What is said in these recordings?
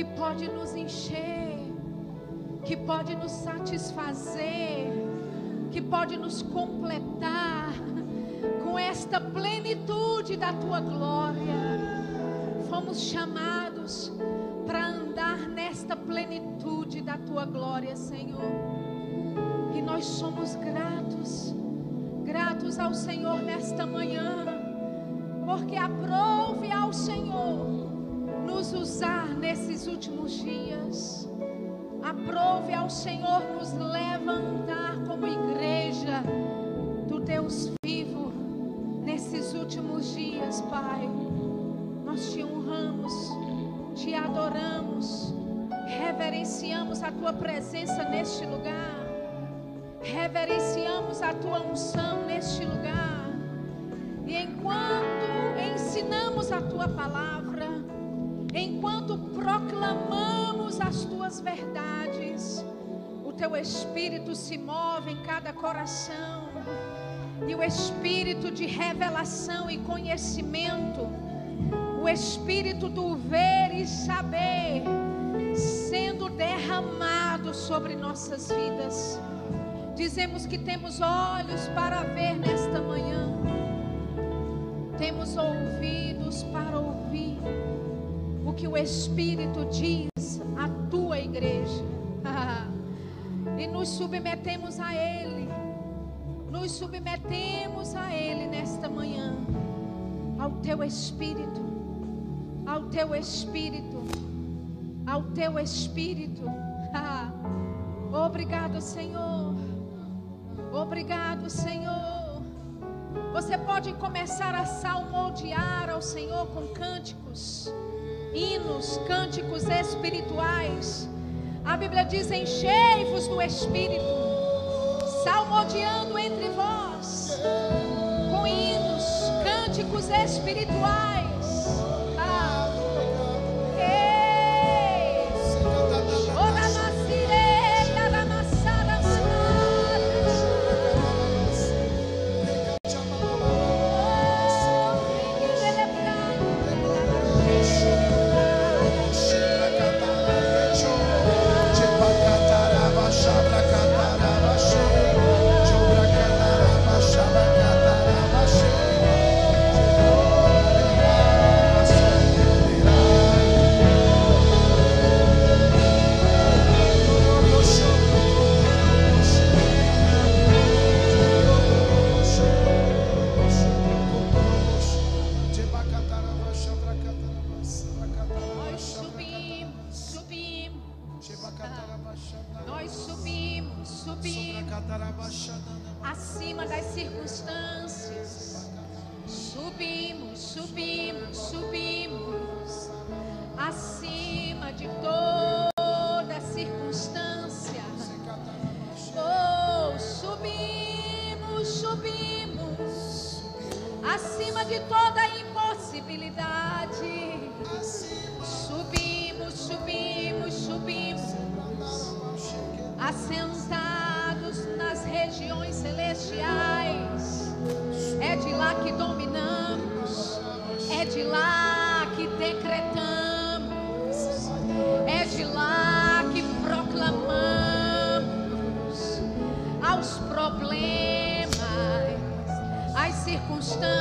que pode nos encher, que pode nos satisfazer, que pode nos completar com esta plenitude da Tua glória. Fomos chamados para andar nesta plenitude da Tua glória, Senhor. E nós somos gratos, gratos ao Senhor nesta manhã, porque aprove ao Senhor nos usar nesses últimos dias. Aprove ao Senhor nos levantar como igreja do Deus vivo nesses últimos dias, Pai. Nós te honramos, te adoramos, reverenciamos a tua presença neste lugar, reverenciamos a tua unção neste lugar. E enquanto ensinamos a tua palavra, enquanto proclamamos as tuas verdades, o teu espírito se move em cada coração, e o espírito de revelação e conhecimento, o espírito do ver e saber, sendo derramado sobre nossas vidas. Dizemos que temos olhos para ver nesta manhã, temos ouvidos para ouvir que o Espírito diz à tua igreja. e nos submetemos a Ele, nos submetemos a Ele nesta manhã, ao teu Espírito, ao teu Espírito, ao teu Espírito. Obrigado, Senhor. Obrigado, Senhor. Você pode começar a salmodiar ao Senhor com cânticos, hinos, cânticos espirituais. A Bíblia diz: enchei-vos do Espírito, salmodiando entre vós, com hinos, cânticos espirituais. Circunstâncias,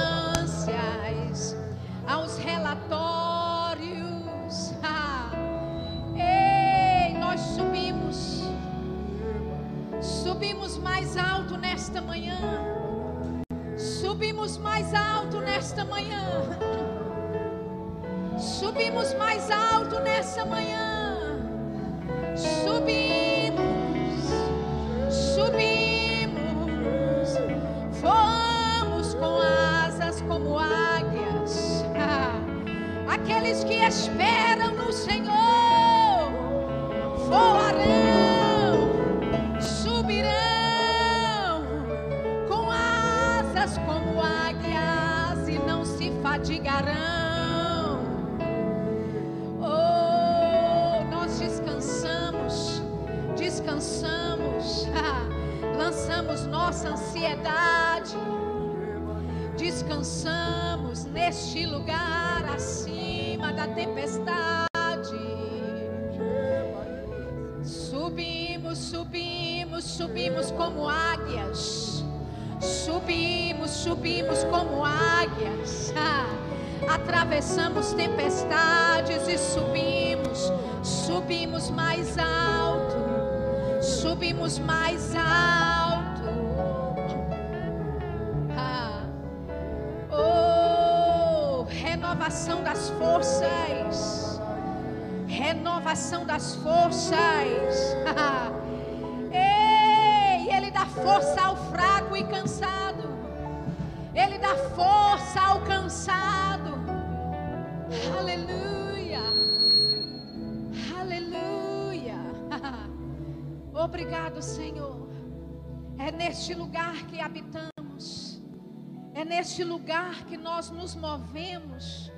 neste lugar que nós nos movemos.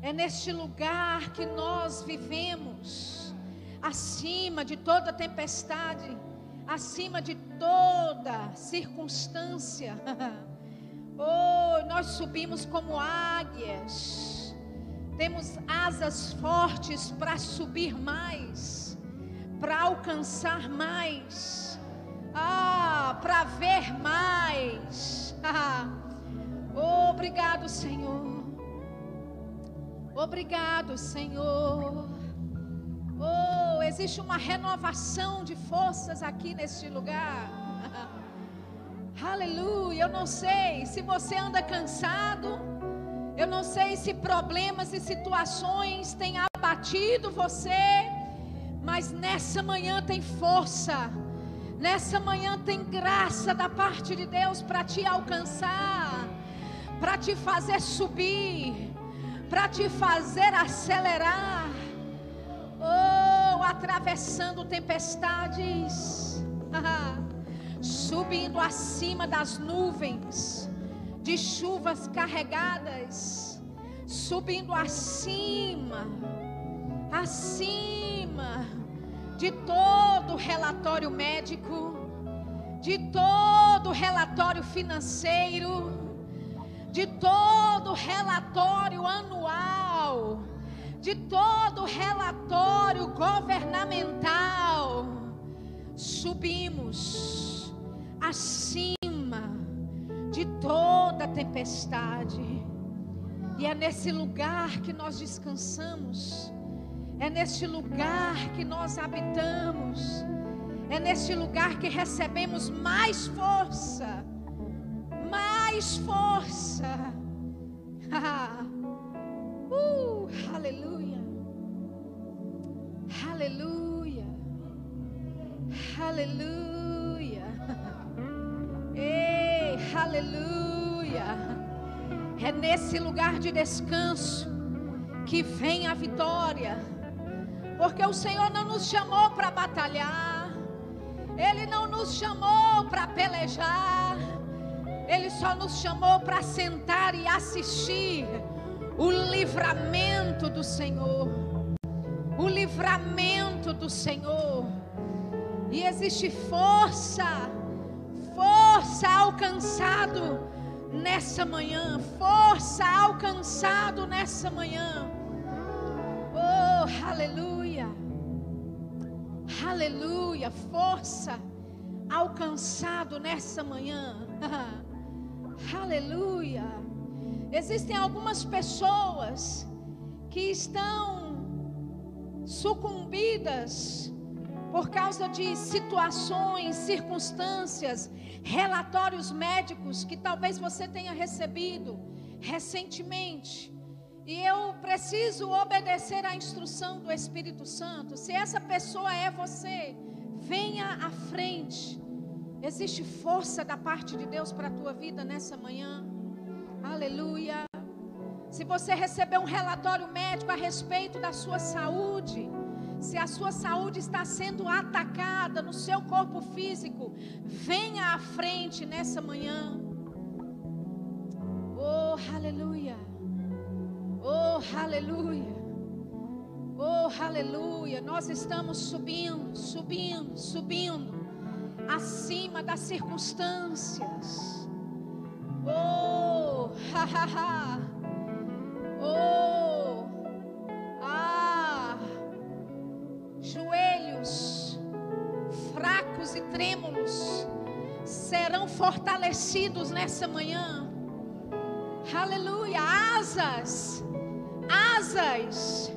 É neste lugar que nós vivemos. Acima de toda tempestade, acima de toda circunstância. Oh, nós subimos como águias. Temos asas fortes para subir mais, para alcançar mais, ah, para ver mais. obrigado, Senhor. Obrigado, Senhor. Oh, existe uma renovação de forças aqui neste lugar. Aleluia. Eu não sei se você anda cansado. Eu não sei se problemas e situações têm abatido você. Mas nessa manhã tem força. Nessa manhã tem graça da parte de Deus para te alcançar, para te fazer subir, para te fazer acelerar. Oh, atravessando tempestades. subindo acima das nuvens de chuvas carregadas, subindo acima, acima de todo relatório médico, de todo relatório financeiro, de todo relatório anual, de todo relatório governamental. Subimos acima de toda tempestade. E é nesse lugar que nós descansamos. É neste lugar que nós habitamos. É neste lugar que recebemos mais força. Mais força. uh, aleluia. Aleluia. Aleluia. Ei, aleluia. É nesse lugar de descanso que vem a vitória. Porque o Senhor não nos chamou para batalhar. Ele não nos chamou para pelejar. Ele só nos chamou para sentar e assistir o livramento do Senhor. O livramento do Senhor. E existe força força alcançado nessa manhã, força alcançado nessa manhã. Oh, aleluia. Aleluia, força alcançado nessa manhã. aleluia. Existem algumas pessoas que estão sucumbidas por causa de situações, circunstâncias, relatórios médicos que talvez você tenha recebido recentemente. E eu preciso obedecer à instrução do Espírito Santo. Se essa pessoa é você, venha à frente. Existe força da parte de Deus para a tua vida nessa manhã. Aleluia. Se você recebeu um relatório médico a respeito da sua saúde, se a sua saúde está sendo atacada no seu corpo físico, venha à frente nessa manhã. Oh, aleluia. Oh, aleluia. Oh, aleluia. Nós estamos subindo, subindo, subindo acima das circunstâncias. Oh, ha, ha, ha. Oh, ah, joelhos fracos e trêmulos serão fortalecidos nessa manhã. Aleluia, asas, asas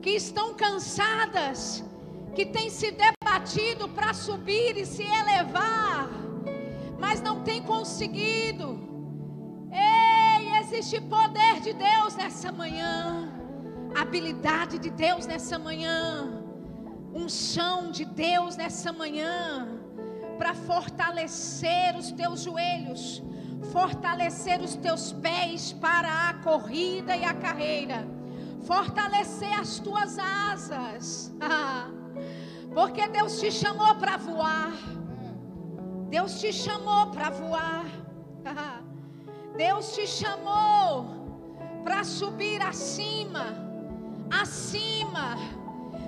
que estão cansadas, que têm se debatido para subir e se elevar, mas não têm conseguido. Ei, existe poder de Deus nessa manhã, habilidade de Deus nessa manhã, unção de Deus nessa manhã, para fortalecer os teus joelhos, fortalecer os teus pés para a corrida e a carreira fortalecer as tuas asas. Porque Deus te chamou para voar. Deus te chamou para voar. Deus te chamou para subir acima, acima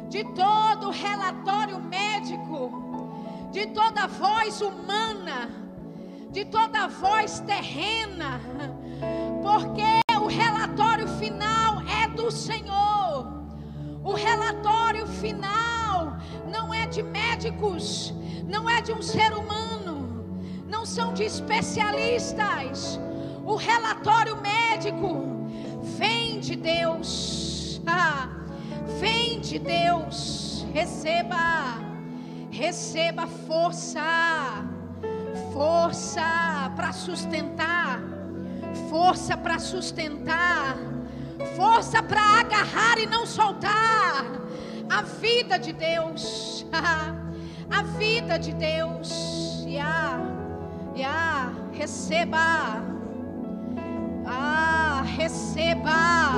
de todo relatório médico, de toda voz humana, de toda voz terrena, porque o relatório final é do Senhor. O relatório final não é de médicos, não é de um ser humano, não são de especialistas. O relatório médico vem de Deus. Ah, vem de Deus. Receba, receba força, força para sustentar, força para sustentar força para agarrar e não soltar a vida de Deus, a vida de Deus, ya, ya, receba, ah, receba,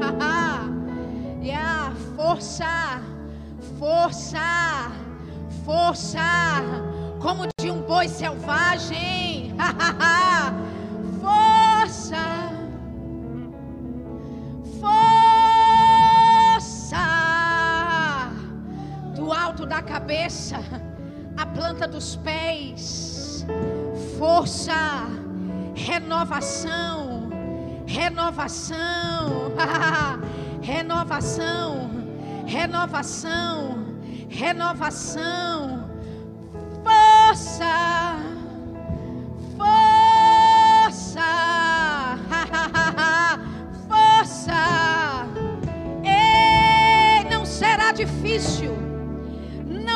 ya, força, força, força, como de um boi selvagem, força da cabeça, a planta dos pés, força, renovação, renovação, renovação, renovação, renovação, força, força, força. Ei, não será difícil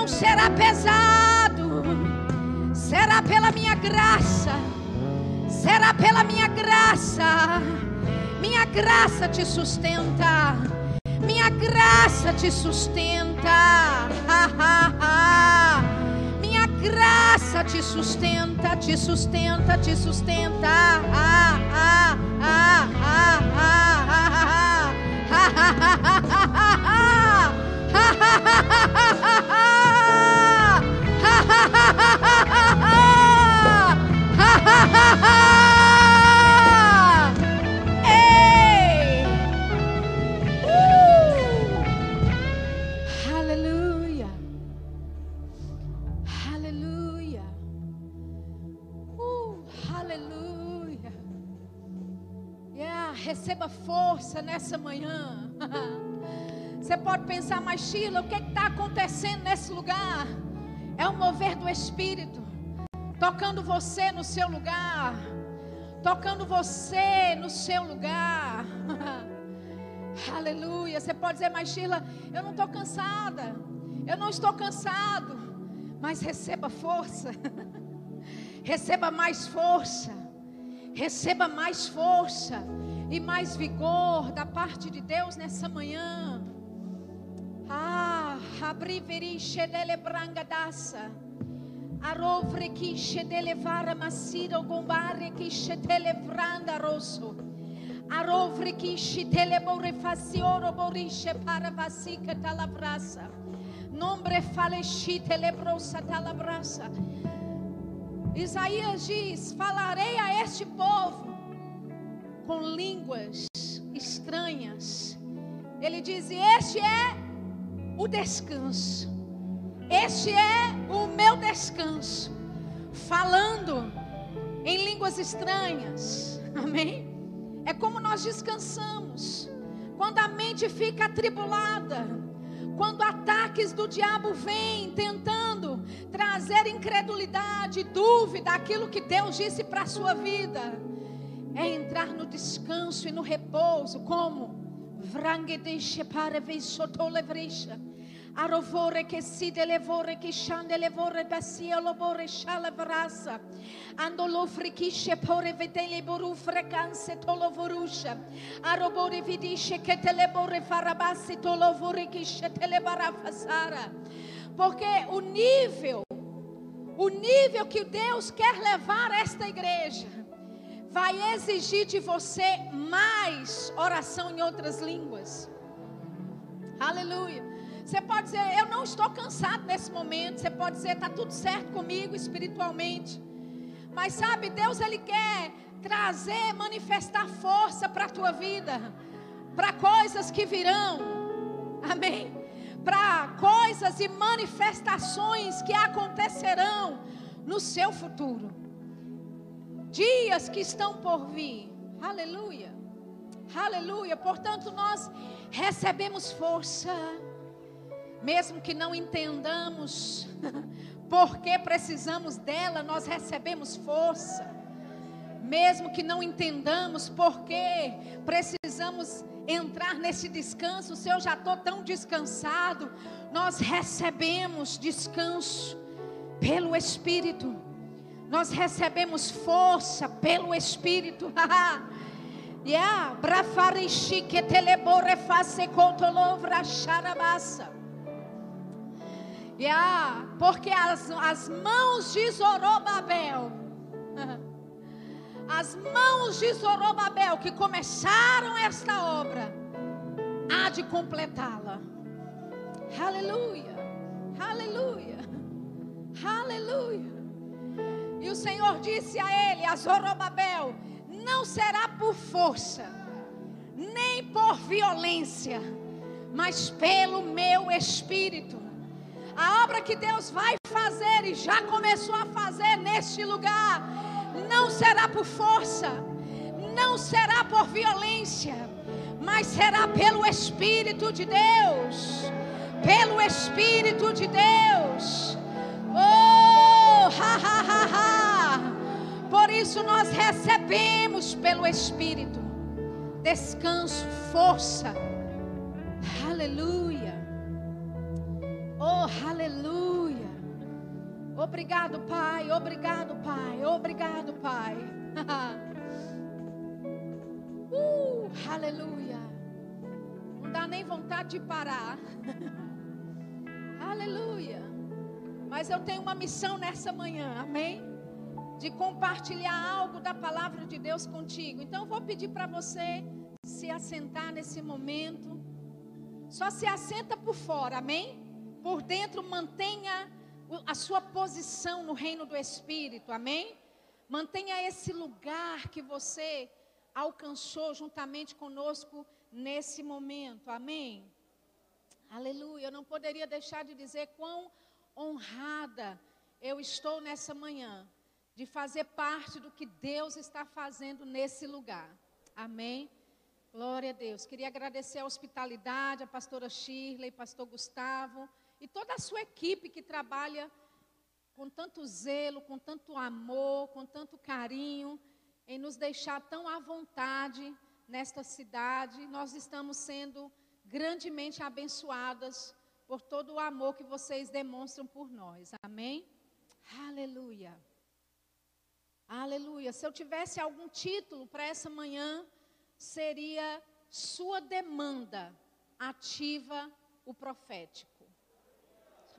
será pesado, será pela minha graça, será pela minha graça, minha graça te sustenta, minha graça te sustenta, minha graça te sustenta, te sustenta, te sustenta, força nessa manhã. Você pode pensar, mas Sheila, o que é está acontecendo nesse lugar? É o mover do Espírito, tocando você no seu lugar, tocando você no seu lugar. Aleluia. Você pode dizer, mas Sheila, eu não estou cansada, eu não estou cansado, mas receba força, receba mais força, receba mais força e mais vigor da parte de Deus nessa manhã. Ah, abriveri shedele branga dasa. Arovre que shedele vara masiro gombare que shedele branda rosso. Arovre que shedele bore facioro borisce para vasica talabrasa. Nombre fale shitele brosa talabrasa. Isaías diz: Falarei a este povo com línguas estranhas. Ele diz: Este é o descanso. Este é o meu descanso. Falando em línguas estranhas. Amém? É como nós descansamos. quando a mente fica atribulada, quando ataques do diabo vêm tentando trazer incredulidade, dúvida, aquilo que Deus disse para a sua vida, é entrar no descanso e no repouso, como? Vrangedeshe para veisotolevresha. Arovore che si delevore che shande levore basia lobore shala vrasa. Ando lo frikishe pore vedele boru frekanse tolo vorusha. Arobore vidisce che telebore farabassi tolo vore che telebara fasara. Porque o nível, o nível que Deus quer levar esta igreja, vai exigir de você mais oração em outras línguas. Aleluia. Você pode dizer, eu não estou cansado nesse momento. Você pode dizer, está tudo certo comigo espiritualmente. Mas sabe, Deus ele quer trazer, manifestar força para a tua vida, para coisas que virão. Amém. Para coisas e manifestações que acontecerão no seu futuro. Dias que estão por vir. Aleluia. Aleluia. Portanto, nós recebemos força mesmo que não entendamos porque precisamos dela, nós recebemos força. Mesmo que não entendamos porque precisamos entrar nesse descanso, se eu já estou tão descansado, nós recebemos descanso pelo Espírito, nós recebemos força pelo Espírito. yeah, que. Yeah, porque as, as mãos de Zorobabel, as mãos de Zorobabel que começaram esta obra, há de completá-la. Aleluia, aleluia, aleluia. E o Senhor disse a ele, a Zorobabel: Não será por força, nem por violência, mas pelo meu espírito a obra que Deus vai fazer e já começou a fazer neste lugar não será por força, não será por violência, mas será pelo Espírito de Deus. Pelo Espírito de Deus. Ha, ha, ha, ha. Por isso nós recebemos pelo Espírito descanso, força. Aleluia. Oh, aleluia. Obrigado, Pai. Obrigado, Pai. Obrigado, Pai. uh, aleluia. Não dá nem vontade de parar. aleluia. Mas eu tenho uma missão nessa manhã, amém? De compartilhar algo da palavra de Deus contigo. Então eu vou pedir para você se assentar nesse momento. Só se assenta por fora, amém? por dentro mantenha a sua posição no reino do Espírito, amém? Mantenha esse lugar que você alcançou juntamente conosco nesse momento, amém? Aleluia. Eu não poderia deixar de dizer quão honrada eu estou nessa manhã de fazer parte do que Deus está fazendo nesse lugar, amém? Glória a Deus. Queria agradecer a hospitalidade, a pastora Shirley, pastor Gustavo e toda a sua equipe que trabalha com tanto zelo, com tanto amor, com tanto carinho, em nos deixar tão à vontade nesta cidade. Nós estamos sendo grandemente abençoadas por todo o amor que vocês demonstram por nós. Amém? Aleluia. Aleluia. Se eu tivesse algum título para essa manhã, seria Sua demanda ativa o profético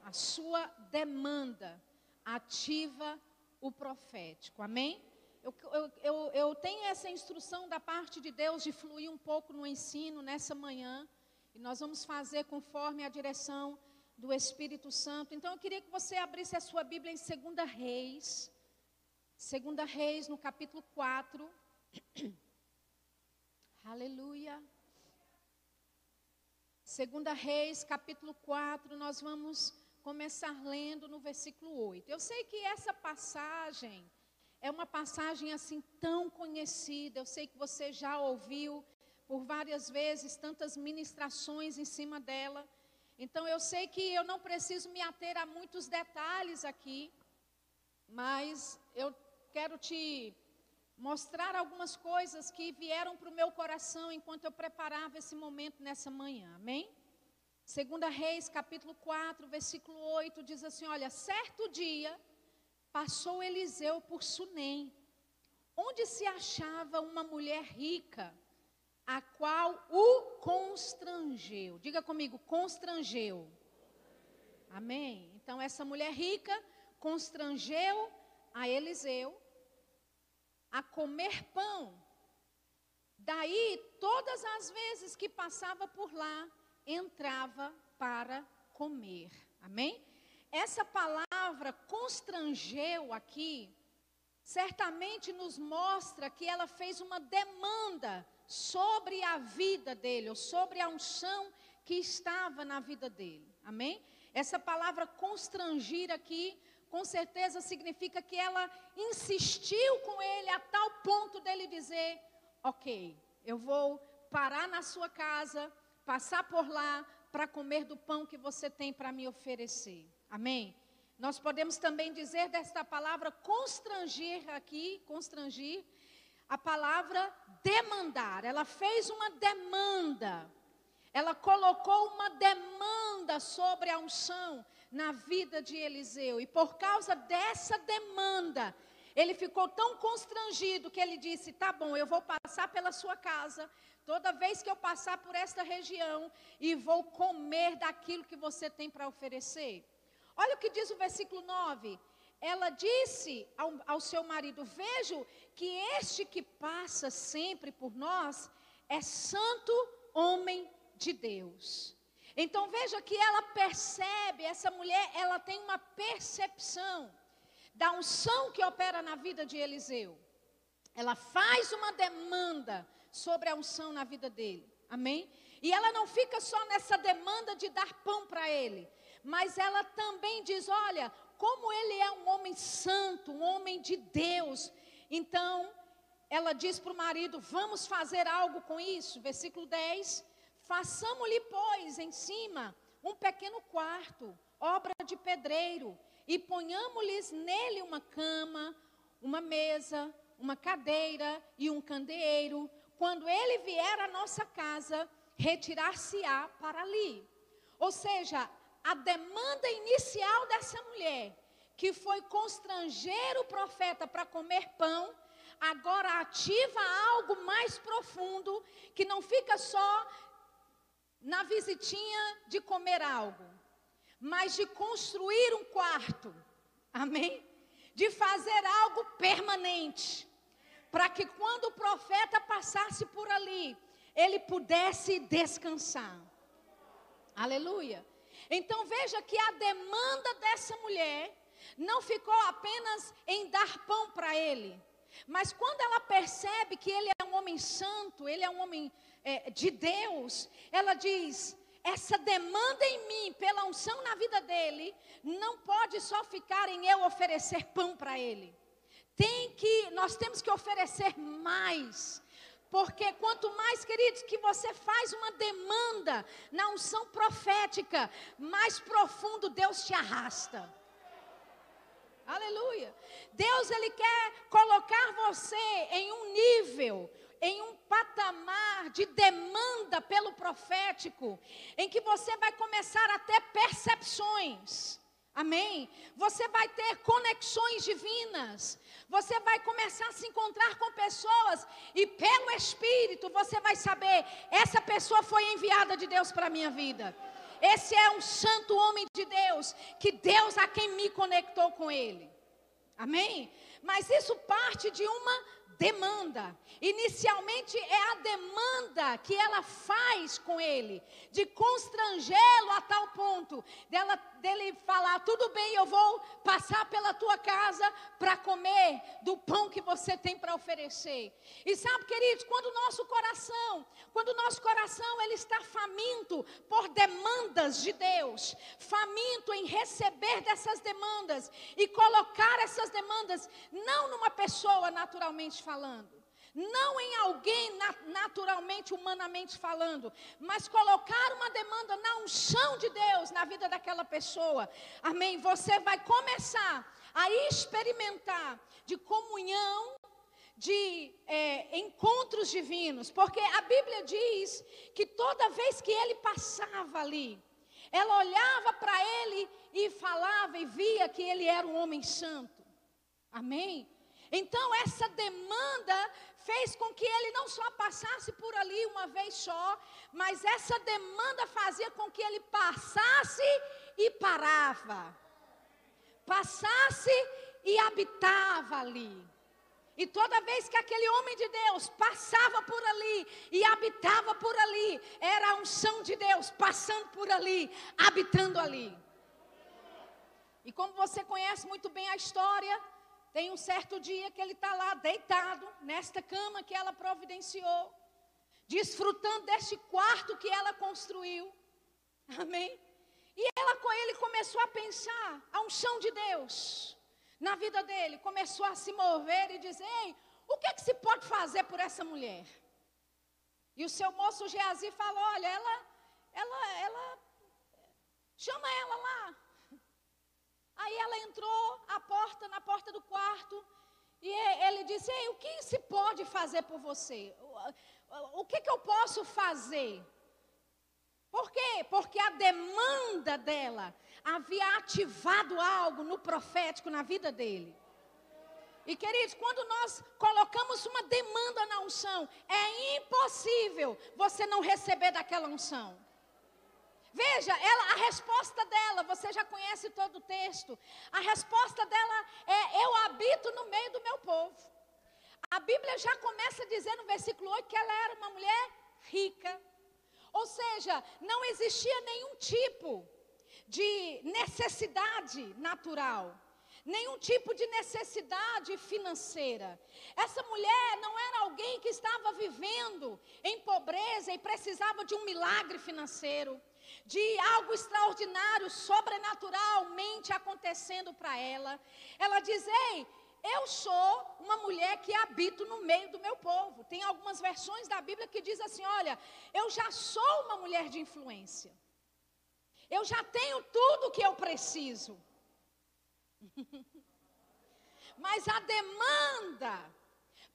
a sua demanda ativa o profético. Amém? Eu, eu, eu, eu, tenho essa instrução da parte de Deus de fluir um pouco no ensino nessa manhã. E nós vamos fazer conforme a direção do Espírito Santo. Então eu queria que você abrisse a sua Bíblia em 2 Reis. 2 Reis, no capítulo 4. Aleluia. Segunda Reis, capítulo 4, nós vamos começar lendo no versículo 8. Eu sei que essa passagem é uma passagem assim tão conhecida, eu sei que você já ouviu por várias vezes, tantas ministrações em cima dela. Então eu sei que eu não preciso me ater a muitos detalhes aqui, mas eu quero te mostrar algumas coisas que vieram para o meu coração enquanto eu preparava esse momento nessa manhã. Amém? Segunda Reis, capítulo 4, versículo 8, diz assim: Olha, certo dia passou Eliseu por Sunem, onde se achava uma mulher rica, a qual o constrangeu. Diga comigo, constrangeu. Amém? Então, essa mulher rica constrangeu a Eliseu a comer pão. Daí, todas as vezes que passava por lá, entrava para comer. Amém? Essa palavra constrangeu aqui, certamente nos mostra que ela fez uma demanda sobre a vida dele, ou sobre a unção que estava na vida dele. Amém? Essa palavra constrangir aqui com certeza significa que ela insistiu com ele a tal ponto dele dizer: Ok, eu vou parar na sua casa, passar por lá para comer do pão que você tem para me oferecer. Amém? Nós podemos também dizer desta palavra constrangir aqui, constrangir, a palavra demandar. Ela fez uma demanda. Ela colocou uma demanda sobre a unção na vida de Eliseu. E por causa dessa demanda, ele ficou tão constrangido que ele disse: Tá bom, eu vou passar pela sua casa toda vez que eu passar por esta região e vou comer daquilo que você tem para oferecer. Olha o que diz o versículo 9. Ela disse ao, ao seu marido: Vejo que este que passa sempre por nós é santo homem de Deus. Então veja que ela percebe, essa mulher, ela tem uma percepção da unção que opera na vida de Eliseu. Ela faz uma demanda sobre a unção na vida dele. Amém? E ela não fica só nessa demanda de dar pão para ele, mas ela também diz: olha, como ele é um homem santo, um homem de Deus. Então, ela diz para o marido: vamos fazer algo com isso. Versículo 10. Façamos-lhe, pois, em cima um pequeno quarto, obra de pedreiro, e ponhamos-lhes nele uma cama, uma mesa, uma cadeira e um candeeiro. Quando ele vier à nossa casa, retirar-se-á para ali. Ou seja, a demanda inicial dessa mulher, que foi constranger o profeta para comer pão, agora ativa algo mais profundo, que não fica só na visitinha de comer algo, mas de construir um quarto, amém? De fazer algo permanente, para que quando o profeta passasse por ali, ele pudesse descansar. Aleluia. Então veja que a demanda dessa mulher não ficou apenas em dar pão para ele, mas quando ela percebe que ele é um homem santo, ele é um homem é, de Deus, ela diz: essa demanda em mim, pela unção na vida dele, não pode só ficar em eu oferecer pão para ele. Tem que, nós temos que oferecer mais. Porque quanto mais, queridos, que você faz uma demanda na unção profética, mais profundo Deus te arrasta. Aleluia. Deus ele quer colocar você em um nível em um patamar de demanda pelo profético, em que você vai começar a ter percepções. Amém? Você vai ter conexões divinas. Você vai começar a se encontrar com pessoas e pelo Espírito você vai saber: essa pessoa foi enviada de Deus para a minha vida. Esse é um santo homem de Deus, que Deus a quem me conectou com ele. Amém? Mas isso parte de uma demanda. Inicialmente é a demanda que ela faz com ele, de constrangê-lo a tal ponto dela, dele falar: tudo bem, eu vou passar pela tua casa para comer do pão que você tem para oferecer. E sabe, queridos, quando o nosso coração, quando o nosso coração ele está faminto por demandas de Deus, faminto em receber dessas demandas e colocar essas demandas não numa pessoa naturalmente falando, não em alguém naturalmente, humanamente falando, mas colocar uma demanda na unção de Deus na vida daquela pessoa. Amém? Você vai começar a experimentar de comunhão, de é, encontros divinos, porque a Bíblia diz que toda vez que ele passava ali, ela olhava para ele e falava e via que ele era um homem santo. Amém? Então, essa demanda fez com que ele não só passasse por ali uma vez só, mas essa demanda fazia com que ele passasse e parava, passasse e habitava ali. E toda vez que aquele homem de Deus passava por ali e habitava por ali, era a unção de Deus passando por ali, habitando ali. E como você conhece muito bem a história, tem um certo dia que ele está lá deitado, nesta cama que ela providenciou, desfrutando deste quarto que ela construiu. Amém? E ela com ele começou a pensar a unção de Deus na vida dele, começou a se mover e dizer: Ei, o que, é que se pode fazer por essa mulher? E o seu moço Geazi falou: Olha, ela, ela, ela, chama ela lá, Aí ela entrou a porta, na porta do quarto, e ele disse: Ei, o que se pode fazer por você? O, o que, que eu posso fazer? Por quê? Porque a demanda dela havia ativado algo no profético na vida dele. E queridos, quando nós colocamos uma demanda na unção, é impossível você não receber daquela unção. Veja, ela, a resposta dela, você já conhece todo o texto. A resposta dela é: Eu habito no meio do meu povo. A Bíblia já começa a dizer no versículo 8 que ela era uma mulher rica. Ou seja, não existia nenhum tipo de necessidade natural, nenhum tipo de necessidade financeira. Essa mulher não era alguém que estava vivendo em pobreza e precisava de um milagre financeiro de algo extraordinário, sobrenaturalmente acontecendo para ela. Ela diz: Ei, eu sou uma mulher que habito no meio do meu povo. Tem algumas versões da Bíblia que diz assim: Olha, eu já sou uma mulher de influência. Eu já tenho tudo que eu preciso. Mas a demanda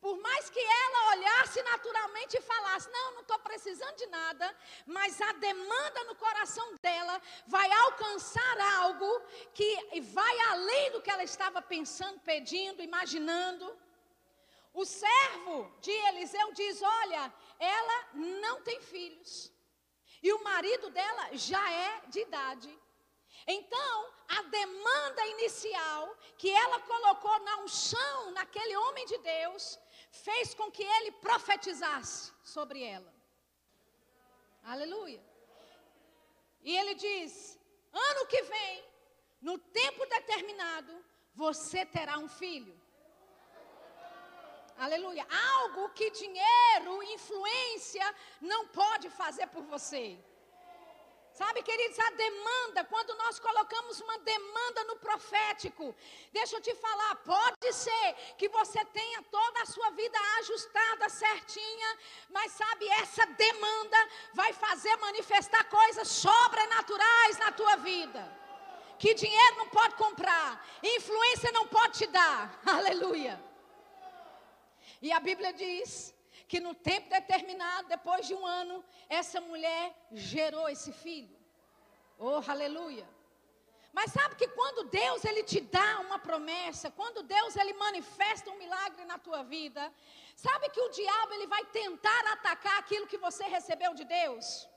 por mais que ela olhasse naturalmente e falasse: Não, não estou precisando de nada, mas a demanda no coração dela vai alcançar algo que vai além do que ela estava pensando, pedindo, imaginando. O servo de Eliseu diz: Olha, ela não tem filhos, e o marido dela já é de idade. Então, a demanda inicial que ela colocou na unção, naquele homem de Deus, fez com que ele profetizasse sobre ela. Aleluia. E ele diz: ano que vem, no tempo determinado, você terá um filho. Aleluia. Algo que dinheiro, influência não pode fazer por você. Sabe, queridos, a demanda, quando nós colocamos uma demanda no profético, deixa eu te falar, pode ser que você tenha toda a sua vida ajustada, certinha, mas sabe, essa demanda vai fazer manifestar coisas sobrenaturais na tua vida. Que dinheiro não pode comprar, influência não pode te dar. Aleluia. E a Bíblia diz que no tempo determinado, depois de um ano, essa mulher gerou esse filho. Oh, aleluia. Mas sabe que quando Deus ele te dá uma promessa, quando Deus ele manifesta um milagre na tua vida, sabe que o diabo ele vai tentar atacar aquilo que você recebeu de Deus?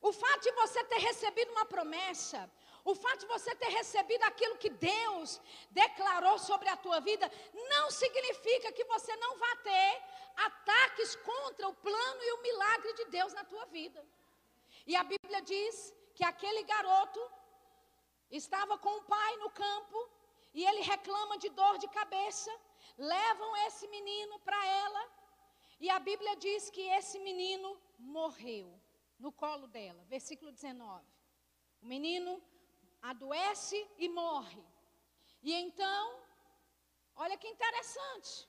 O fato de você ter recebido uma promessa, o fato de você ter recebido aquilo que Deus declarou sobre a tua vida, não significa que você não vá ter ataques contra o plano e o milagre de Deus na tua vida. E a Bíblia diz que aquele garoto estava com o pai no campo e ele reclama de dor de cabeça. Levam esse menino para ela e a Bíblia diz que esse menino morreu no colo dela. Versículo 19. O menino adoece e morre. E então, olha que interessante.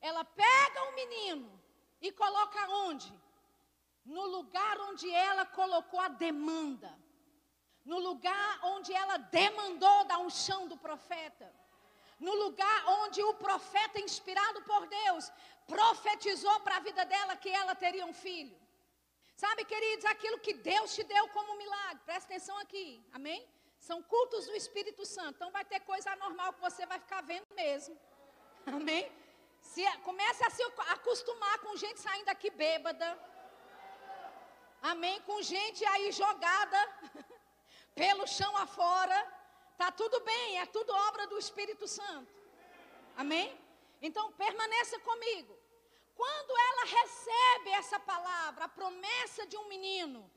ela pega o menino e coloca onde? No lugar onde ela colocou a demanda. No lugar onde ela demandou da unção do profeta. No lugar onde o profeta, inspirado por Deus, profetizou para a vida dela que ela teria um filho. Sabe, queridos, aquilo que Deus te deu como milagre, presta atenção aqui, amém? São cultos do Espírito Santo, então vai ter coisa anormal que você vai ficar vendo mesmo, amém? Se, comece a se acostumar com gente saindo aqui bêbada, amém? Com gente aí jogada pelo chão afora, tá tudo bem, é tudo obra do Espírito Santo, amém? Então permaneça comigo. Quando ela recebe essa palavra, a promessa de um menino,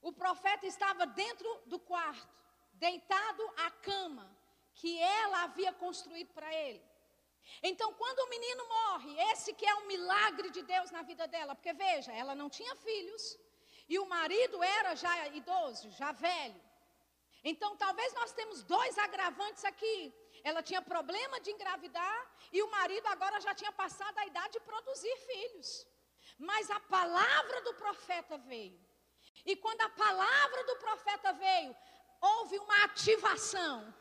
o profeta estava dentro do quarto, deitado à cama que ela havia construído para ele. Então, quando o menino morre, esse que é um milagre de Deus na vida dela, porque veja, ela não tinha filhos e o marido era já idoso, já velho. Então, talvez nós temos dois agravantes aqui. Ela tinha problema de engravidar e o marido agora já tinha passado a idade de produzir filhos. Mas a palavra do profeta veio. E quando a palavra do profeta veio, houve uma ativação.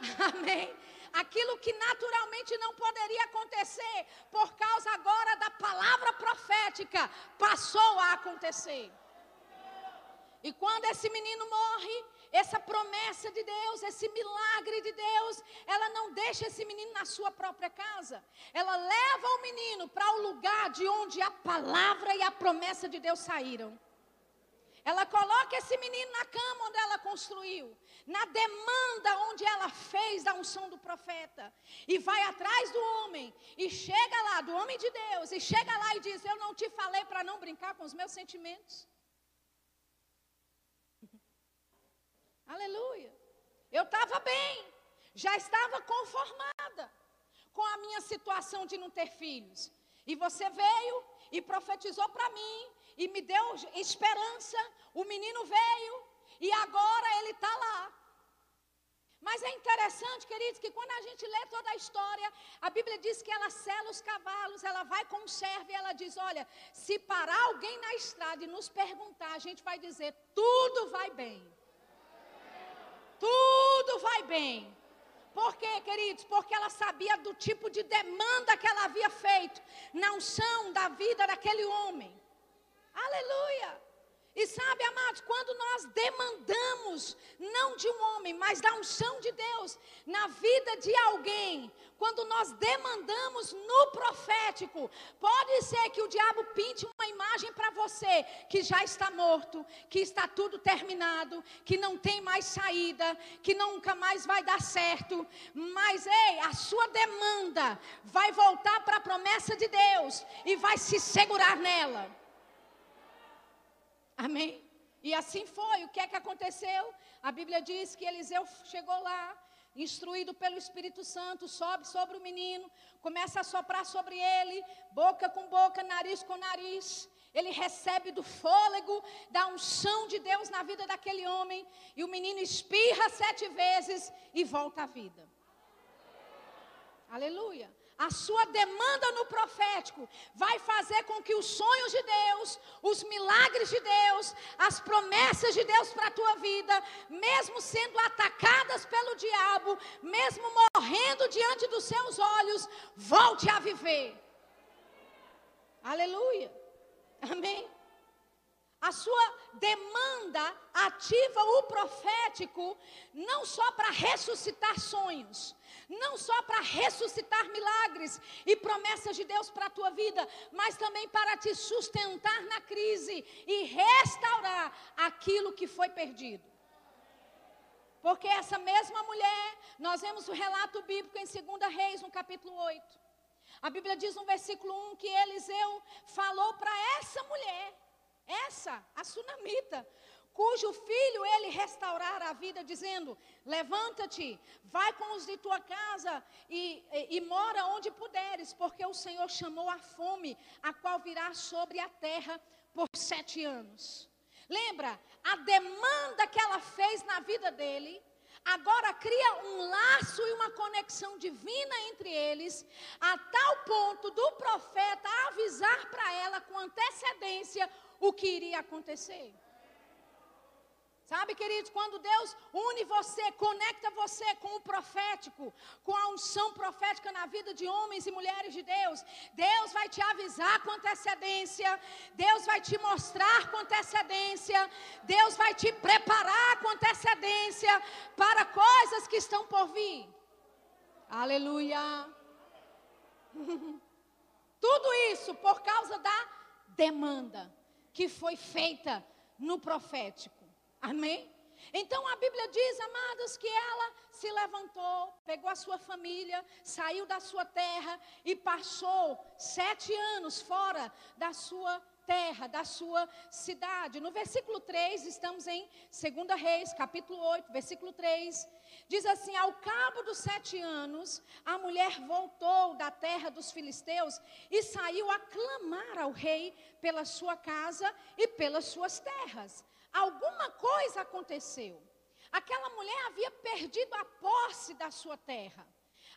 Amém. Aquilo que naturalmente não poderia acontecer, por causa agora da palavra profética, passou a acontecer. E quando esse menino morre, essa promessa de Deus, esse milagre de Deus, ela não deixa esse menino na sua própria casa. Ela leva o menino para o lugar de onde a palavra e a promessa de Deus saíram. Ela coloca esse menino na cama onde ela construiu, na demanda onde ela fez da unção do profeta, e vai atrás do homem, e chega lá, do homem de Deus, e chega lá e diz: Eu não te falei para não brincar com os meus sentimentos. Aleluia. Eu estava bem, já estava conformada com a minha situação de não ter filhos. E você veio e profetizou para mim e me deu esperança. O menino veio e agora ele está lá. Mas é interessante, queridos, que quando a gente lê toda a história, a Bíblia diz que ela sela os cavalos, ela vai com o servo e ela diz: Olha, se parar alguém na estrada e nos perguntar, a gente vai dizer: tudo vai bem tudo vai bem. Por quê, queridos? Porque ela sabia do tipo de demanda que ela havia feito na unção da vida daquele homem. Aleluia! E sabe, amados, quando nós demandamos, não de um homem, mas da unção de Deus, na vida de alguém, quando nós demandamos no profético, pode ser que o diabo pinte uma imagem para você que já está morto, que está tudo terminado, que não tem mais saída, que nunca mais vai dar certo, mas ei, a sua demanda vai voltar para a promessa de Deus e vai se segurar nela. Amém? E assim foi. O que é que aconteceu? A Bíblia diz que Eliseu chegou lá, instruído pelo Espírito Santo, sobe sobre o menino, começa a soprar sobre ele, boca com boca, nariz com nariz. Ele recebe do fôlego, da unção de Deus na vida daquele homem, e o menino espirra sete vezes e volta à vida. Aleluia a sua demanda no profético vai fazer com que os sonhos de Deus, os milagres de Deus, as promessas de Deus para a tua vida, mesmo sendo atacadas pelo diabo, mesmo morrendo diante dos seus olhos, volte a viver. Aleluia. Amém. A sua demanda ativa o profético não só para ressuscitar sonhos, não só para ressuscitar milagres e promessas de Deus para a tua vida, mas também para te sustentar na crise e restaurar aquilo que foi perdido. Porque essa mesma mulher, nós vemos o relato bíblico em 2 Reis, no capítulo 8. A Bíblia diz no versículo 1 que Eliseu falou para essa mulher essa, a sunamita, cujo filho ele restaurara a vida, dizendo: Levanta-te, vai com os de tua casa e, e, e, mora onde puderes, porque o Senhor chamou a fome, a qual virá sobre a terra por sete anos. Lembra, a demanda que ela fez na vida dele, agora cria um laço e uma conexão divina entre eles, a tal ponto do profeta avisar para ela com antecedência o que iria acontecer. Sabe, queridos, quando Deus une você, conecta você com o profético, com a unção profética na vida de homens e mulheres de Deus, Deus vai te avisar com antecedência, Deus vai te mostrar com antecedência, Deus vai te preparar com antecedência para coisas que estão por vir. Aleluia. Tudo isso por causa da demanda que foi feita no profético. Amém? Então a Bíblia diz, amados, que ela se levantou, pegou a sua família, saiu da sua terra e passou sete anos fora da sua terra, da sua cidade. No versículo 3, estamos em 2 Reis, capítulo 8, versículo 3. Diz assim: Ao cabo dos sete anos, a mulher voltou da terra dos filisteus e saiu a clamar ao rei pela sua casa e pelas suas terras alguma coisa aconteceu. Aquela mulher havia perdido a posse da sua terra,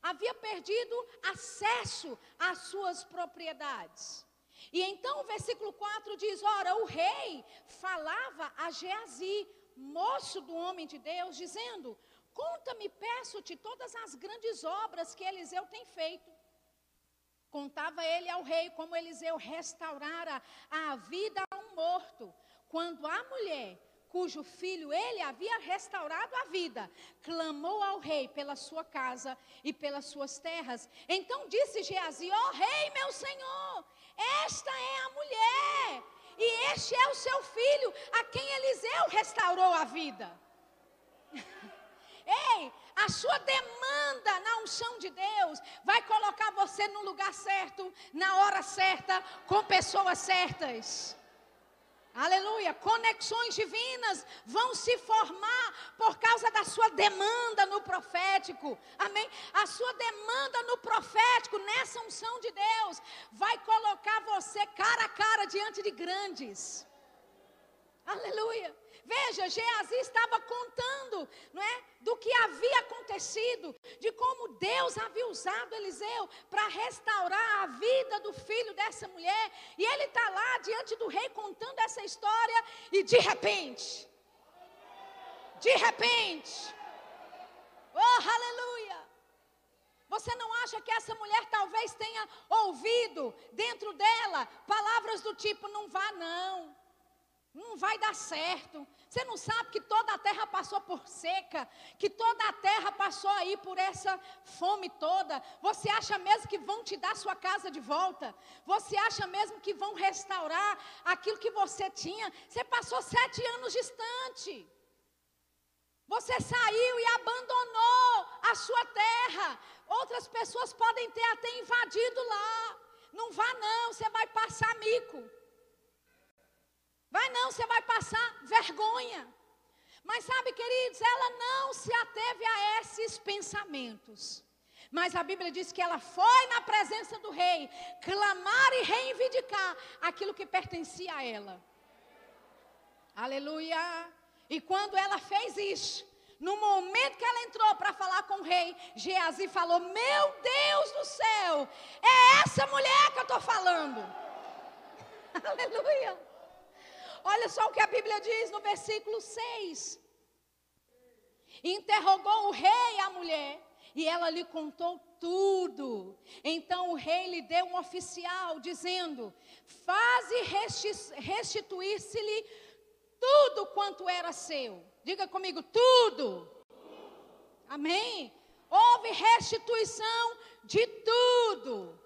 havia perdido acesso às suas propriedades. E então o versículo 4 diz: Ora, o rei falava a Geazi, moço do homem de Deus, dizendo: Conta-me, peço-te, todas as grandes obras que Eliseu tem feito. Contava ele ao rei como Eliseu restaurara a vida a um morto, quando a mulher, cujo filho ele havia restaurado a vida, clamou ao rei pela sua casa e pelas suas terras, então disse Geazi: Ó oh, rei, meu senhor, esta é a mulher, e este é o seu filho, a quem Eliseu restaurou a vida. Ei, a sua demanda na unção de Deus vai colocar você no lugar certo, na hora certa, com pessoas certas. Aleluia. Conexões divinas vão se formar por causa da sua demanda no profético. Amém? A sua demanda no profético, nessa unção de Deus, vai colocar você cara a cara diante de grandes. Aleluia. Veja, Geazi estava contando, não é, do que havia acontecido, de como Deus havia usado Eliseu para restaurar a vida do filho dessa mulher. E ele está lá diante do rei contando essa história e de repente, de repente, oh aleluia! Você não acha que essa mulher talvez tenha ouvido dentro dela palavras do tipo: não vá não, vai dar certo. Você não sabe que toda a terra passou por seca, que toda a terra passou aí por essa fome toda. Você acha mesmo que vão te dar sua casa de volta? Você acha mesmo que vão restaurar aquilo que você tinha? Você passou sete anos distante. Você saiu e abandonou a sua terra. Outras pessoas podem ter até invadido lá. Não vá não, você vai passar mico. Vai não, você vai passar vergonha. Mas sabe, queridos, ela não se ateve a esses pensamentos. Mas a Bíblia diz que ela foi na presença do rei clamar e reivindicar aquilo que pertencia a ela. Aleluia. E quando ela fez isso, no momento que ela entrou para falar com o rei, Geazi falou: Meu Deus do céu, é essa mulher que eu estou falando. Aleluia. Olha só o que a Bíblia diz no versículo 6. Interrogou o rei a mulher, e ela lhe contou tudo. Então o rei lhe deu um oficial, dizendo: Faze restituir-se-lhe tudo quanto era seu. Diga comigo, tudo. Amém? Houve restituição de tudo.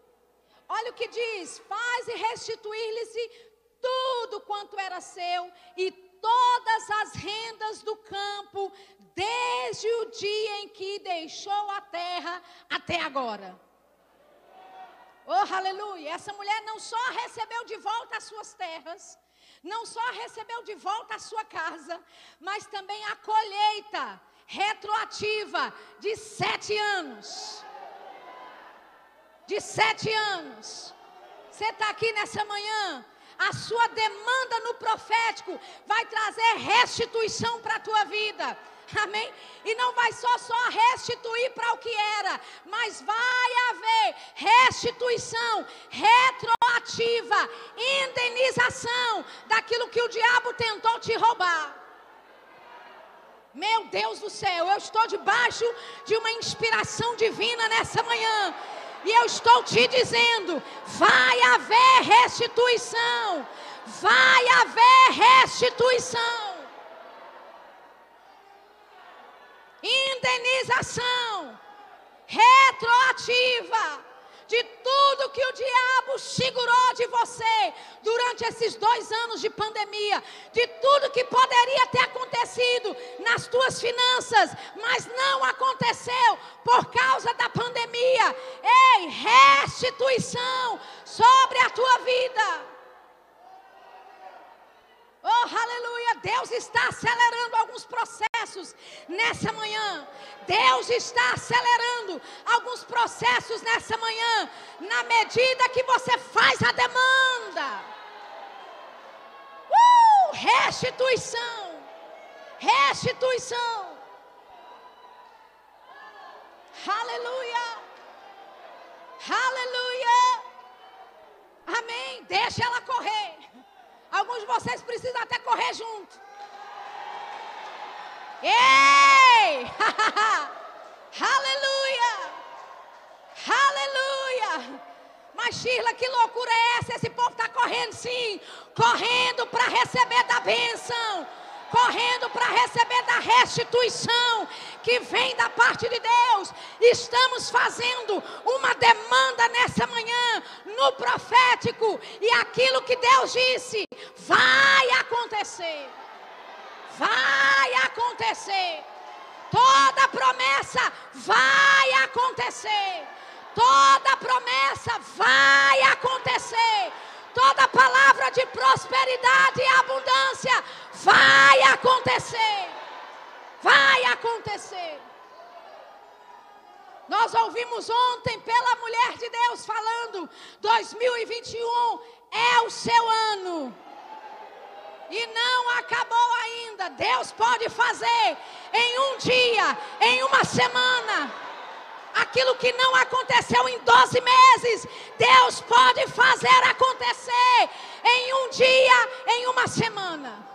Olha o que diz: Faze restituir-lhe-se tudo quanto era seu e todas as rendas do campo, desde o dia em que deixou a terra até agora. Oh, aleluia! Essa mulher não só recebeu de volta as suas terras, não só recebeu de volta a sua casa, mas também a colheita retroativa de sete anos. De sete anos. Você está aqui nessa manhã a sua demanda no profético vai trazer restituição para a tua vida. Amém? E não vai só só restituir para o que era, mas vai haver restituição retroativa, indenização daquilo que o diabo tentou te roubar. Meu Deus do céu, eu estou debaixo de uma inspiração divina nessa manhã. E eu estou te dizendo: vai haver restituição. Vai haver restituição. Indenização retroativa de tudo que o diabo segurou de você durante esses dois anos de pandemia, de tudo que poderia ter acontecido nas tuas finanças, mas não aconteceu por causa da pandemia. Ei, restituição sobre a tua vida. Oh, aleluia! Deus está acelerando alguns processos nessa manhã. Deus está acelerando alguns processos nessa manhã, na medida que você faz a demanda. Uh, restituição. Restituição. Aleluia. Aleluia. Amém. Deixa ela correr. Alguns de vocês precisam até correr junto. Ei! Aleluia! Aleluia! Mas Shirla, que loucura é essa? Esse povo está correndo sim, correndo para receber da bênção correndo para receber da restituição que vem da parte de Deus. Estamos fazendo uma demanda nessa manhã no profético e aquilo que Deus disse vai acontecer. Vai acontecer. Toda promessa vai acontecer. Toda promessa vai acontecer toda palavra de prosperidade e abundância vai acontecer. Vai acontecer. Nós ouvimos ontem pela mulher de Deus falando: 2021 é o seu ano. E não acabou ainda. Deus pode fazer em um dia, em uma semana aquilo que não aconteceu em 12 meses, Deus pode fazer acontecer em um dia, em uma semana.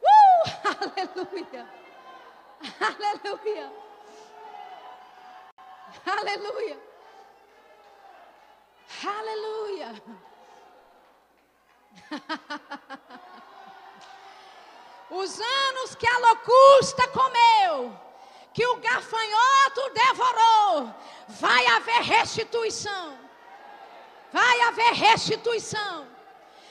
Uh, aleluia. Aleluia. Aleluia. Aleluia. Os anos que a locusta comeu que o gafanhoto devorou, vai haver restituição. Vai haver restituição.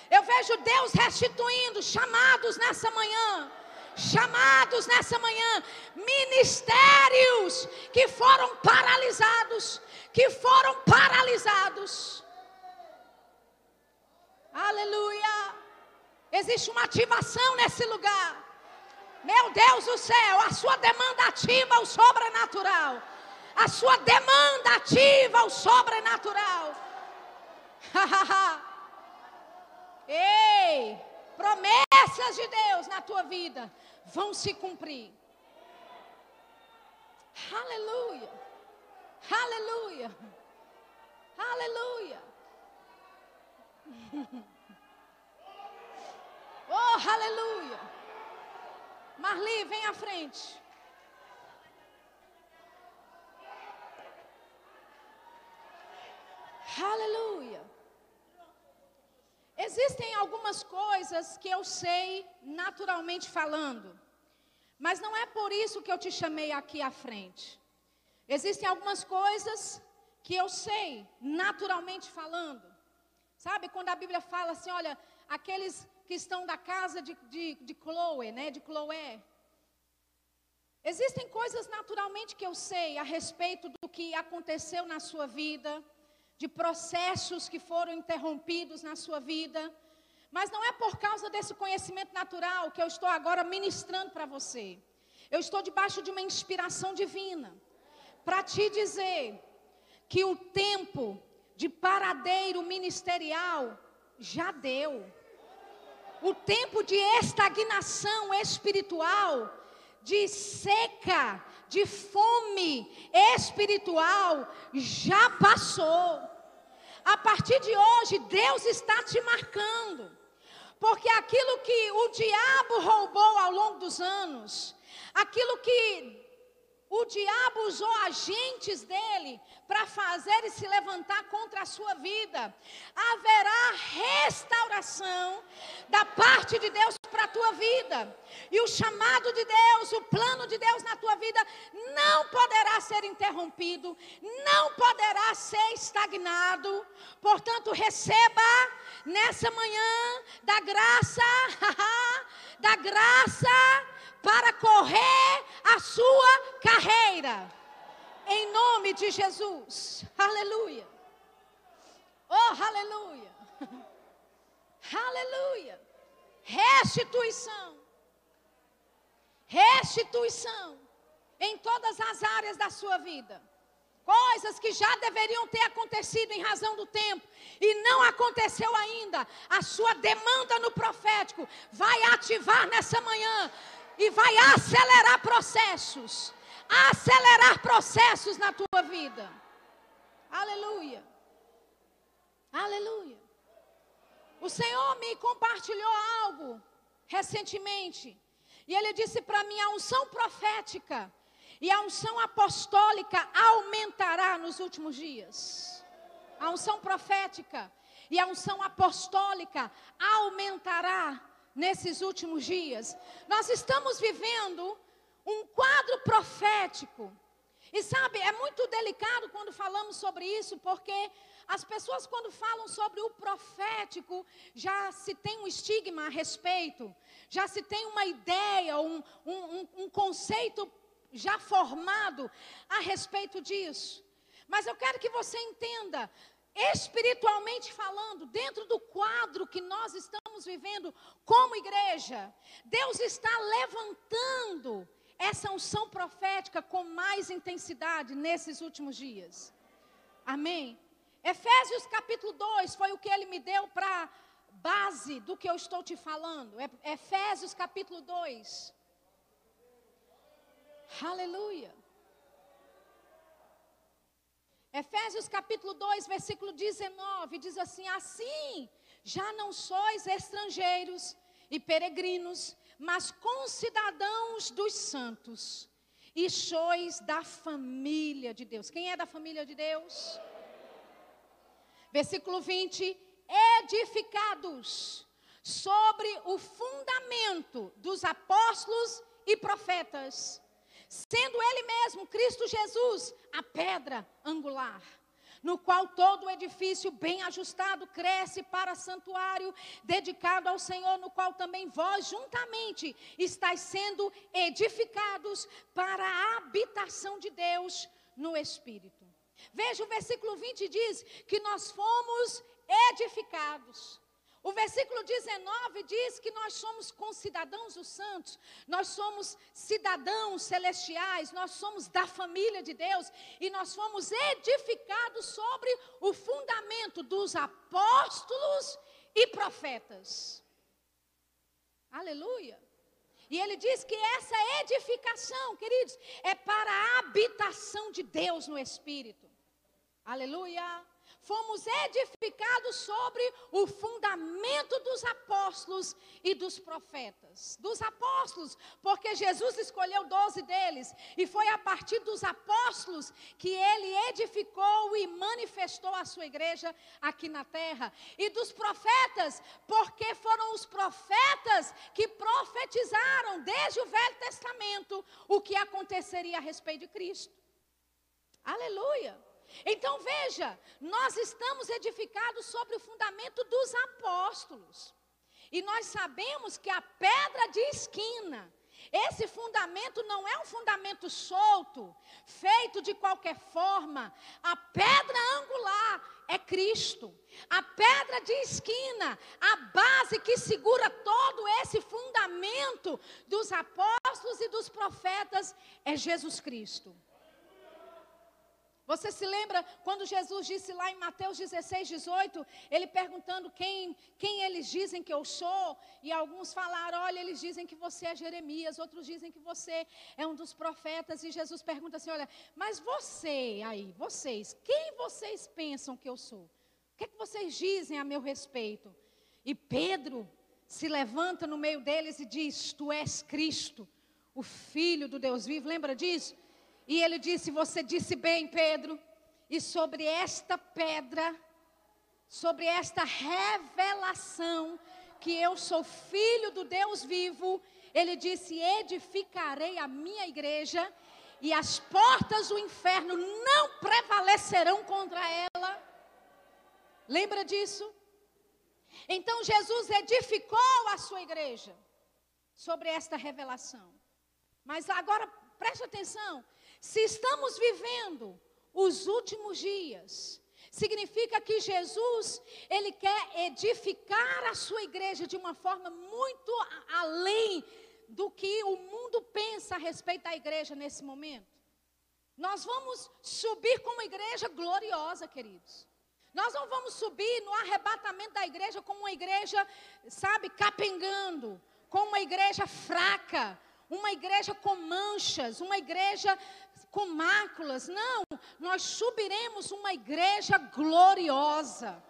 Eu vejo Deus restituindo chamados nessa manhã. Chamados nessa manhã, ministérios que foram paralisados, que foram paralisados. Aleluia. Existe uma ativação nesse lugar. Meu Deus do céu, a sua demanda ativa o sobrenatural. A sua demanda ativa o sobrenatural. Ei, promessas de Deus na tua vida vão se cumprir. Aleluia. Aleluia. Aleluia. oh, aleluia. Marli, vem à frente. Aleluia. Existem algumas coisas que eu sei naturalmente falando, mas não é por isso que eu te chamei aqui à frente. Existem algumas coisas que eu sei naturalmente falando. Sabe, quando a Bíblia fala assim, olha, aqueles que estão da casa de, de, de Chloe, né, de Chloé. Existem coisas naturalmente que eu sei a respeito do que aconteceu na sua vida, de processos que foram interrompidos na sua vida, mas não é por causa desse conhecimento natural que eu estou agora ministrando para você. Eu estou debaixo de uma inspiração divina para te dizer que o tempo de paradeiro ministerial já deu. O tempo de estagnação espiritual de seca, de fome espiritual já passou. A partir de hoje, Deus está te marcando. Porque aquilo que o diabo roubou ao longo dos anos, aquilo que o diabo usou agentes dele para fazer e se levantar contra a sua vida. Haverá restauração da parte de Deus para a tua vida. E o chamado de Deus, o plano de Deus na tua vida não poderá ser interrompido, não poderá ser estagnado. Portanto, receba nessa manhã da graça, da graça para correr a sua carreira. Em nome de Jesus. Aleluia. Oh, aleluia. Aleluia. Restituição. Restituição em todas as áreas da sua vida. Coisas que já deveriam ter acontecido em razão do tempo e não aconteceu ainda. A sua demanda no profético vai ativar nessa manhã e vai acelerar processos acelerar processos na tua vida. Aleluia. Aleluia. O Senhor me compartilhou algo recentemente. E ele disse para mim: a unção profética e a unção apostólica aumentará nos últimos dias. A unção profética e a unção apostólica aumentará nesses últimos dias. Nós estamos vivendo um quadro profético. E sabe, é muito delicado quando falamos sobre isso, porque as pessoas, quando falam sobre o profético, já se tem um estigma a respeito, já se tem uma ideia, um, um, um conceito já formado a respeito disso. Mas eu quero que você entenda, espiritualmente falando, dentro do quadro que nós estamos vivendo como igreja, Deus está levantando essa unção profética com mais intensidade nesses últimos dias. Amém? Efésios capítulo 2 foi o que ele me deu para base do que eu estou te falando. É, Efésios capítulo 2. Aleluia. Efésios capítulo 2, versículo 19, diz assim: Assim já não sois estrangeiros e peregrinos, mas concidadãos dos santos, e sois da família de Deus. Quem é da família de Deus? Versículo 20: edificados sobre o fundamento dos apóstolos e profetas, sendo Ele mesmo, Cristo Jesus, a pedra angular no qual todo o edifício bem ajustado cresce para santuário dedicado ao Senhor, no qual também vós juntamente estáis sendo edificados para a habitação de Deus no Espírito. Veja o versículo 20 diz que nós fomos edificados. O versículo 19 diz que nós somos concidadãos dos santos, nós somos cidadãos celestiais, nós somos da família de Deus e nós fomos edificados sobre o fundamento dos apóstolos e profetas. Aleluia. E ele diz que essa edificação, queridos, é para a habitação de Deus no Espírito. Aleluia fomos edificados sobre o fundamento dos apóstolos e dos profetas. Dos apóstolos, porque Jesus escolheu doze deles, e foi a partir dos apóstolos que ele edificou e manifestou a sua igreja aqui na terra. E dos profetas, porque foram os profetas que profetizaram desde o Velho Testamento o que aconteceria a respeito de Cristo. Aleluia. Então veja, nós estamos edificados sobre o fundamento dos apóstolos. E nós sabemos que a pedra de esquina, esse fundamento não é um fundamento solto, feito de qualquer forma. A pedra angular é Cristo. A pedra de esquina, a base que segura todo esse fundamento dos apóstolos e dos profetas é Jesus Cristo. Você se lembra quando Jesus disse lá em Mateus 16, 18, ele perguntando quem, quem eles dizem que eu sou? E alguns falaram: olha, eles dizem que você é Jeremias, outros dizem que você é um dos profetas. E Jesus pergunta assim: olha, mas você aí, vocês, quem vocês pensam que eu sou? O que, é que vocês dizem a meu respeito? E Pedro se levanta no meio deles e diz: Tu és Cristo, o Filho do Deus vivo. Lembra disso? E ele disse: Você disse bem, Pedro, e sobre esta pedra, sobre esta revelação, que eu sou filho do Deus vivo, ele disse: Edificarei a minha igreja, e as portas do inferno não prevalecerão contra ela. Lembra disso? Então Jesus edificou a sua igreja sobre esta revelação. Mas agora preste atenção: se estamos vivendo os últimos dias, significa que Jesus, ele quer edificar a sua igreja de uma forma muito além do que o mundo pensa a respeito da igreja nesse momento. Nós vamos subir como igreja gloriosa, queridos. Nós não vamos subir no arrebatamento da igreja como uma igreja, sabe, capengando, como uma igreja fraca, uma igreja com manchas, uma igreja com máculas. Não, nós subiremos uma igreja gloriosa.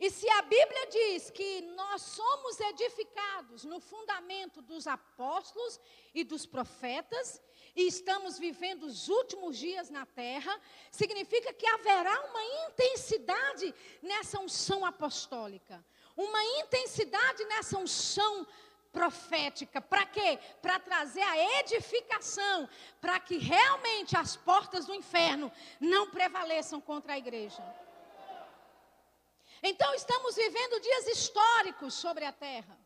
E se a Bíblia diz que nós somos edificados no fundamento dos apóstolos e dos profetas, e estamos vivendo os últimos dias na terra, significa que haverá uma intensidade nessa unção apostólica, uma intensidade nessa unção profética. Para quê? Para trazer a edificação, para que realmente as portas do inferno não prevaleçam contra a igreja. Então estamos vivendo dias históricos sobre a terra,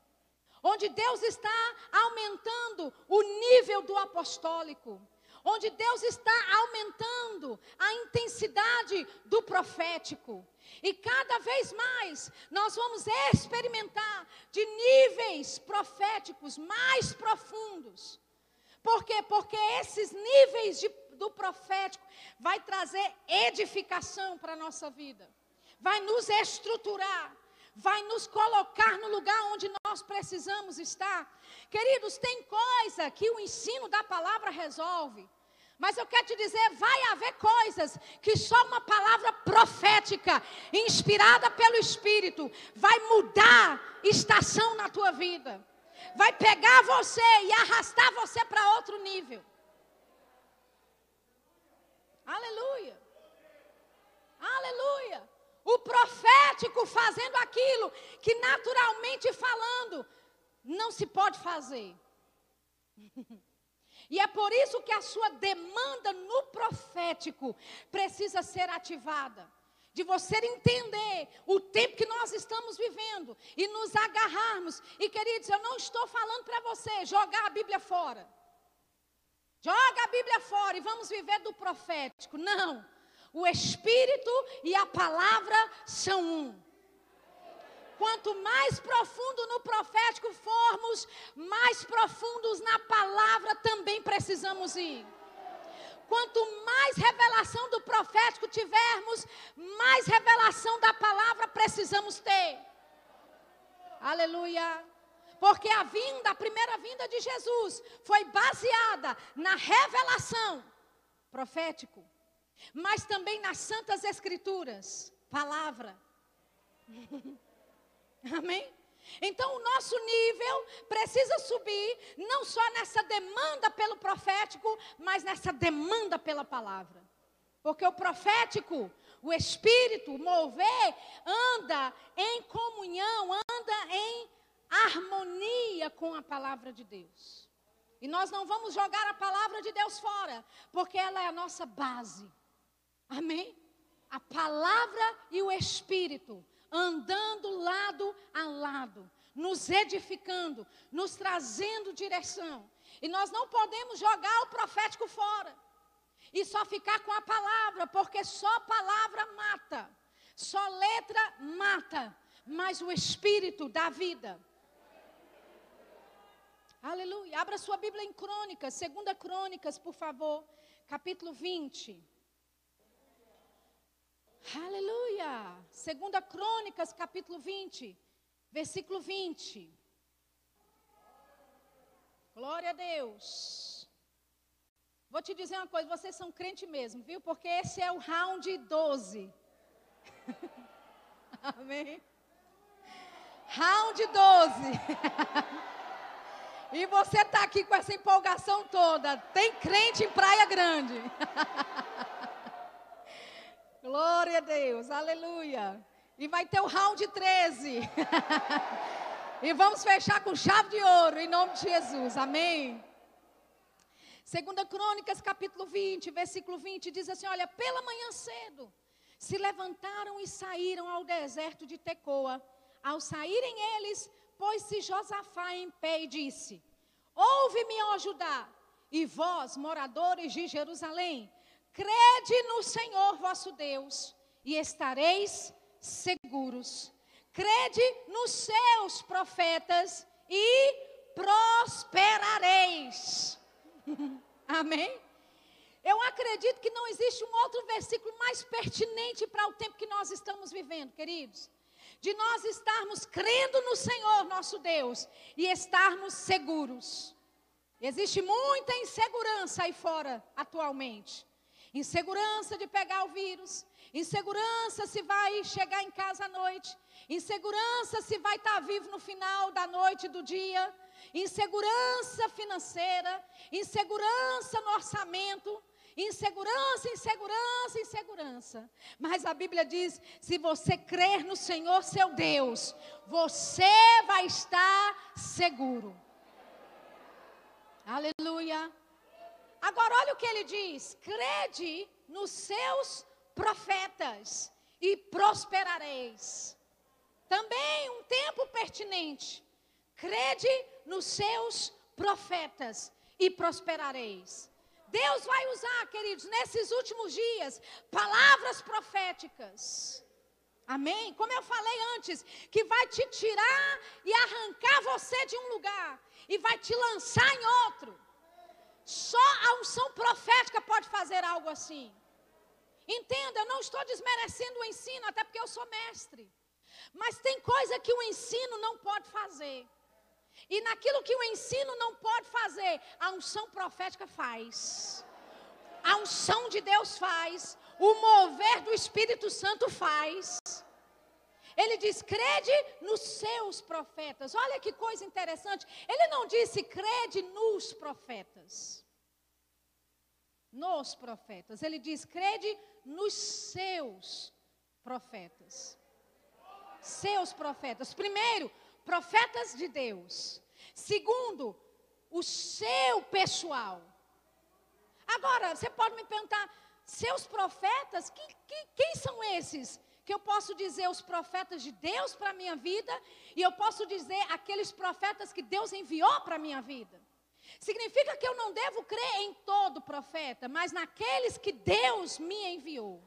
onde Deus está aumentando o nível do apostólico, onde Deus está aumentando a intensidade do profético. E cada vez mais nós vamos experimentar de níveis proféticos mais profundos. Por quê? Porque esses níveis de, do profético vai trazer edificação para a nossa vida. Vai nos estruturar, vai nos colocar no lugar onde nós precisamos estar. Queridos, tem coisa que o ensino da palavra resolve. Mas eu quero te dizer, vai haver coisas que só uma palavra profética, inspirada pelo Espírito, vai mudar estação na tua vida. Vai pegar você e arrastar você para outro nível. Aleluia. Aleluia. O profético fazendo aquilo que naturalmente falando não se pode fazer. E é por isso que a sua demanda no profético precisa ser ativada. De você entender o tempo que nós estamos vivendo e nos agarrarmos. E queridos, eu não estou falando para você jogar a Bíblia fora. Joga a Bíblia fora e vamos viver do profético. Não. O Espírito e a palavra são um. Quanto mais profundo no profético formos, mais profundos na palavra também precisamos ir. Quanto mais revelação do profético tivermos, mais revelação da palavra precisamos ter. Aleluia. Porque a vinda, a primeira vinda de Jesus, foi baseada na revelação profético, mas também nas santas escrituras, palavra. Amém? Então, o nosso nível precisa subir, não só nessa demanda pelo profético, mas nessa demanda pela palavra. Porque o profético, o espírito, o mover, anda em comunhão, anda em harmonia com a palavra de Deus. E nós não vamos jogar a palavra de Deus fora, porque ela é a nossa base. Amém? A palavra e o espírito andando lado a lado, nos edificando, nos trazendo direção. E nós não podemos jogar o profético fora e só ficar com a palavra, porque só palavra mata, só letra mata, mas o espírito dá vida. Aleluia. Abra sua Bíblia em Crônicas, segunda Crônicas, por favor, capítulo 20. Aleluia. Segunda Crônicas, capítulo 20, versículo 20. Glória a Deus. Vou te dizer uma coisa, vocês são crente mesmo, viu? Porque esse é o round 12. Amém. Round 12. e você está aqui com essa empolgação toda. Tem crente em Praia Grande. Glória a Deus, aleluia. E vai ter o round 13. e vamos fechar com chave de ouro, em nome de Jesus, amém. Segunda Crônicas, capítulo 20, versículo 20, diz assim: Olha, pela manhã cedo, se levantaram e saíram ao deserto de Tecoa. Ao saírem eles, pôs-se Josafá em pé e disse: Ouve-me, ó Judá, e vós, moradores de Jerusalém, crede no Senhor vosso Deus, e estareis seguros. Crede nos seus profetas e prosperareis. Amém? Eu acredito que não existe um outro versículo mais pertinente para o tempo que nós estamos vivendo, queridos. De nós estarmos crendo no Senhor nosso Deus e estarmos seguros. Existe muita insegurança aí fora atualmente. Insegurança de pegar o vírus, insegurança se vai chegar em casa à noite, insegurança se vai estar vivo no final da noite do dia, insegurança financeira, insegurança no orçamento, insegurança, insegurança, insegurança. Mas a Bíblia diz: se você crer no Senhor seu Deus, você vai estar seguro. Aleluia. Agora olha o que ele diz: crede nos seus profetas e prosperareis. Também um tempo pertinente. Crede nos seus profetas e prosperareis. Deus vai usar, queridos, nesses últimos dias, palavras proféticas. Amém? Como eu falei antes, que vai te tirar e arrancar você de um lugar e vai te lançar em outro. Só a unção profética pode fazer algo assim. Entenda, eu não estou desmerecendo o ensino, até porque eu sou mestre. Mas tem coisa que o ensino não pode fazer. E naquilo que o ensino não pode fazer, a unção profética faz. A unção de Deus faz. O mover do Espírito Santo faz. Ele diz: crede nos seus profetas. Olha que coisa interessante. Ele não disse crede nos profetas. Nos profetas. Ele diz: crede nos seus profetas. Seus profetas. Primeiro, profetas de Deus. Segundo, o seu pessoal. Agora, você pode me perguntar, seus profetas, que, que, quem são esses? Que eu posso dizer os profetas de Deus para a minha vida, e eu posso dizer aqueles profetas que Deus enviou para a minha vida. Significa que eu não devo crer em todo profeta, mas naqueles que Deus me enviou.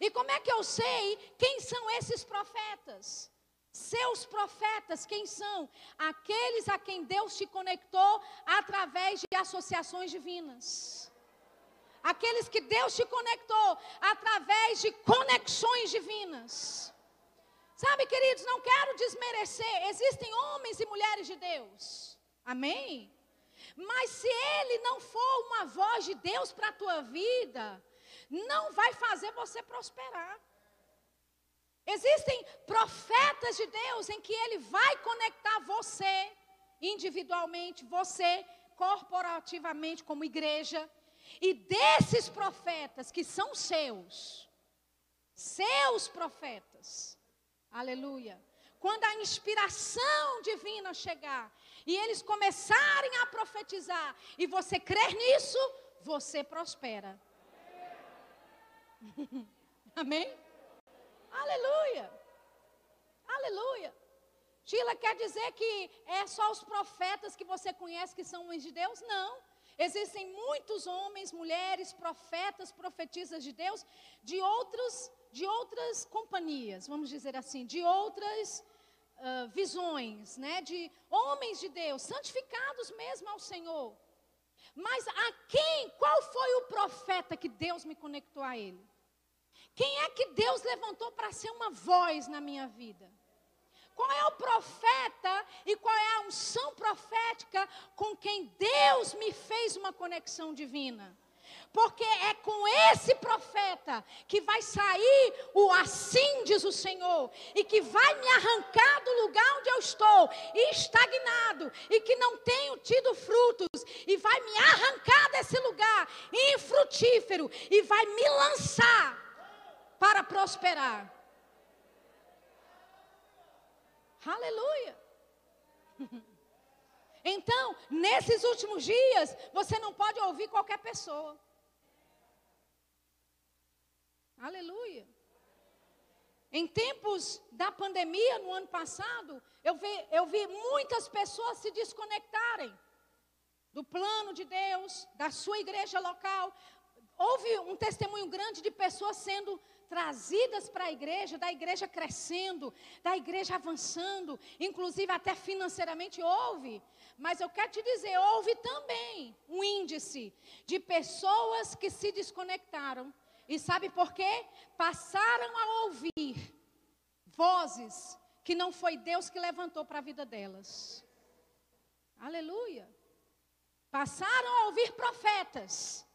E como é que eu sei quem são esses profetas? Seus profetas, quem são? Aqueles a quem Deus te conectou através de associações divinas. Aqueles que Deus te conectou através de conexões divinas. Sabe, queridos, não quero desmerecer. Existem homens e mulheres de Deus. Amém? Mas se ele não for uma voz de Deus para a tua vida, não vai fazer você prosperar. Existem profetas de Deus em que ele vai conectar você individualmente, você corporativamente como igreja, e desses profetas que são seus, seus profetas. Aleluia. Quando a inspiração divina chegar e eles começarem a profetizar e você crer nisso, você prospera. Amém? Aleluia! Aleluia! Sheila quer dizer que é só os profetas que você conhece que são homens de Deus? Não. Existem muitos homens, mulheres, profetas, profetisas de Deus de outros, de outras companhias, vamos dizer assim, de outras uh, visões, né? De homens de Deus, santificados mesmo ao Senhor. Mas a quem, qual foi o profeta que Deus me conectou a ele? Quem é que Deus levantou para ser uma voz na minha vida? Qual é o profeta e qual é a unção profética com quem Deus me fez uma conexão divina? Porque é com esse profeta que vai sair o assim diz o Senhor, e que vai me arrancar do lugar onde eu estou, estagnado, e que não tenho tido frutos, e vai me arrancar desse lugar infrutífero, e vai me lançar para prosperar. Aleluia. Então, nesses últimos dias, você não pode ouvir qualquer pessoa. Aleluia. Em tempos da pandemia, no ano passado, eu vi, eu vi muitas pessoas se desconectarem do plano de Deus, da sua igreja local. Houve um testemunho grande de pessoas sendo trazidas para a igreja, da igreja crescendo, da igreja avançando, inclusive até financeiramente houve. Mas eu quero te dizer, houve também um índice de pessoas que se desconectaram. E sabe por quê? Passaram a ouvir vozes que não foi Deus que levantou para a vida delas. Aleluia. Passaram a ouvir profetas,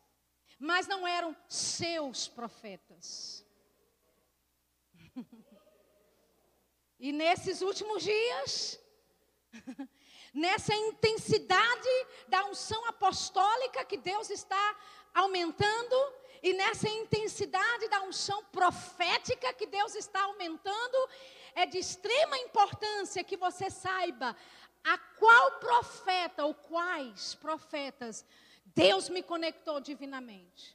mas não eram seus profetas. E nesses últimos dias, nessa intensidade da unção apostólica que Deus está aumentando, e nessa intensidade da unção profética que Deus está aumentando, é de extrema importância que você saiba a qual profeta ou quais profetas Deus me conectou divinamente.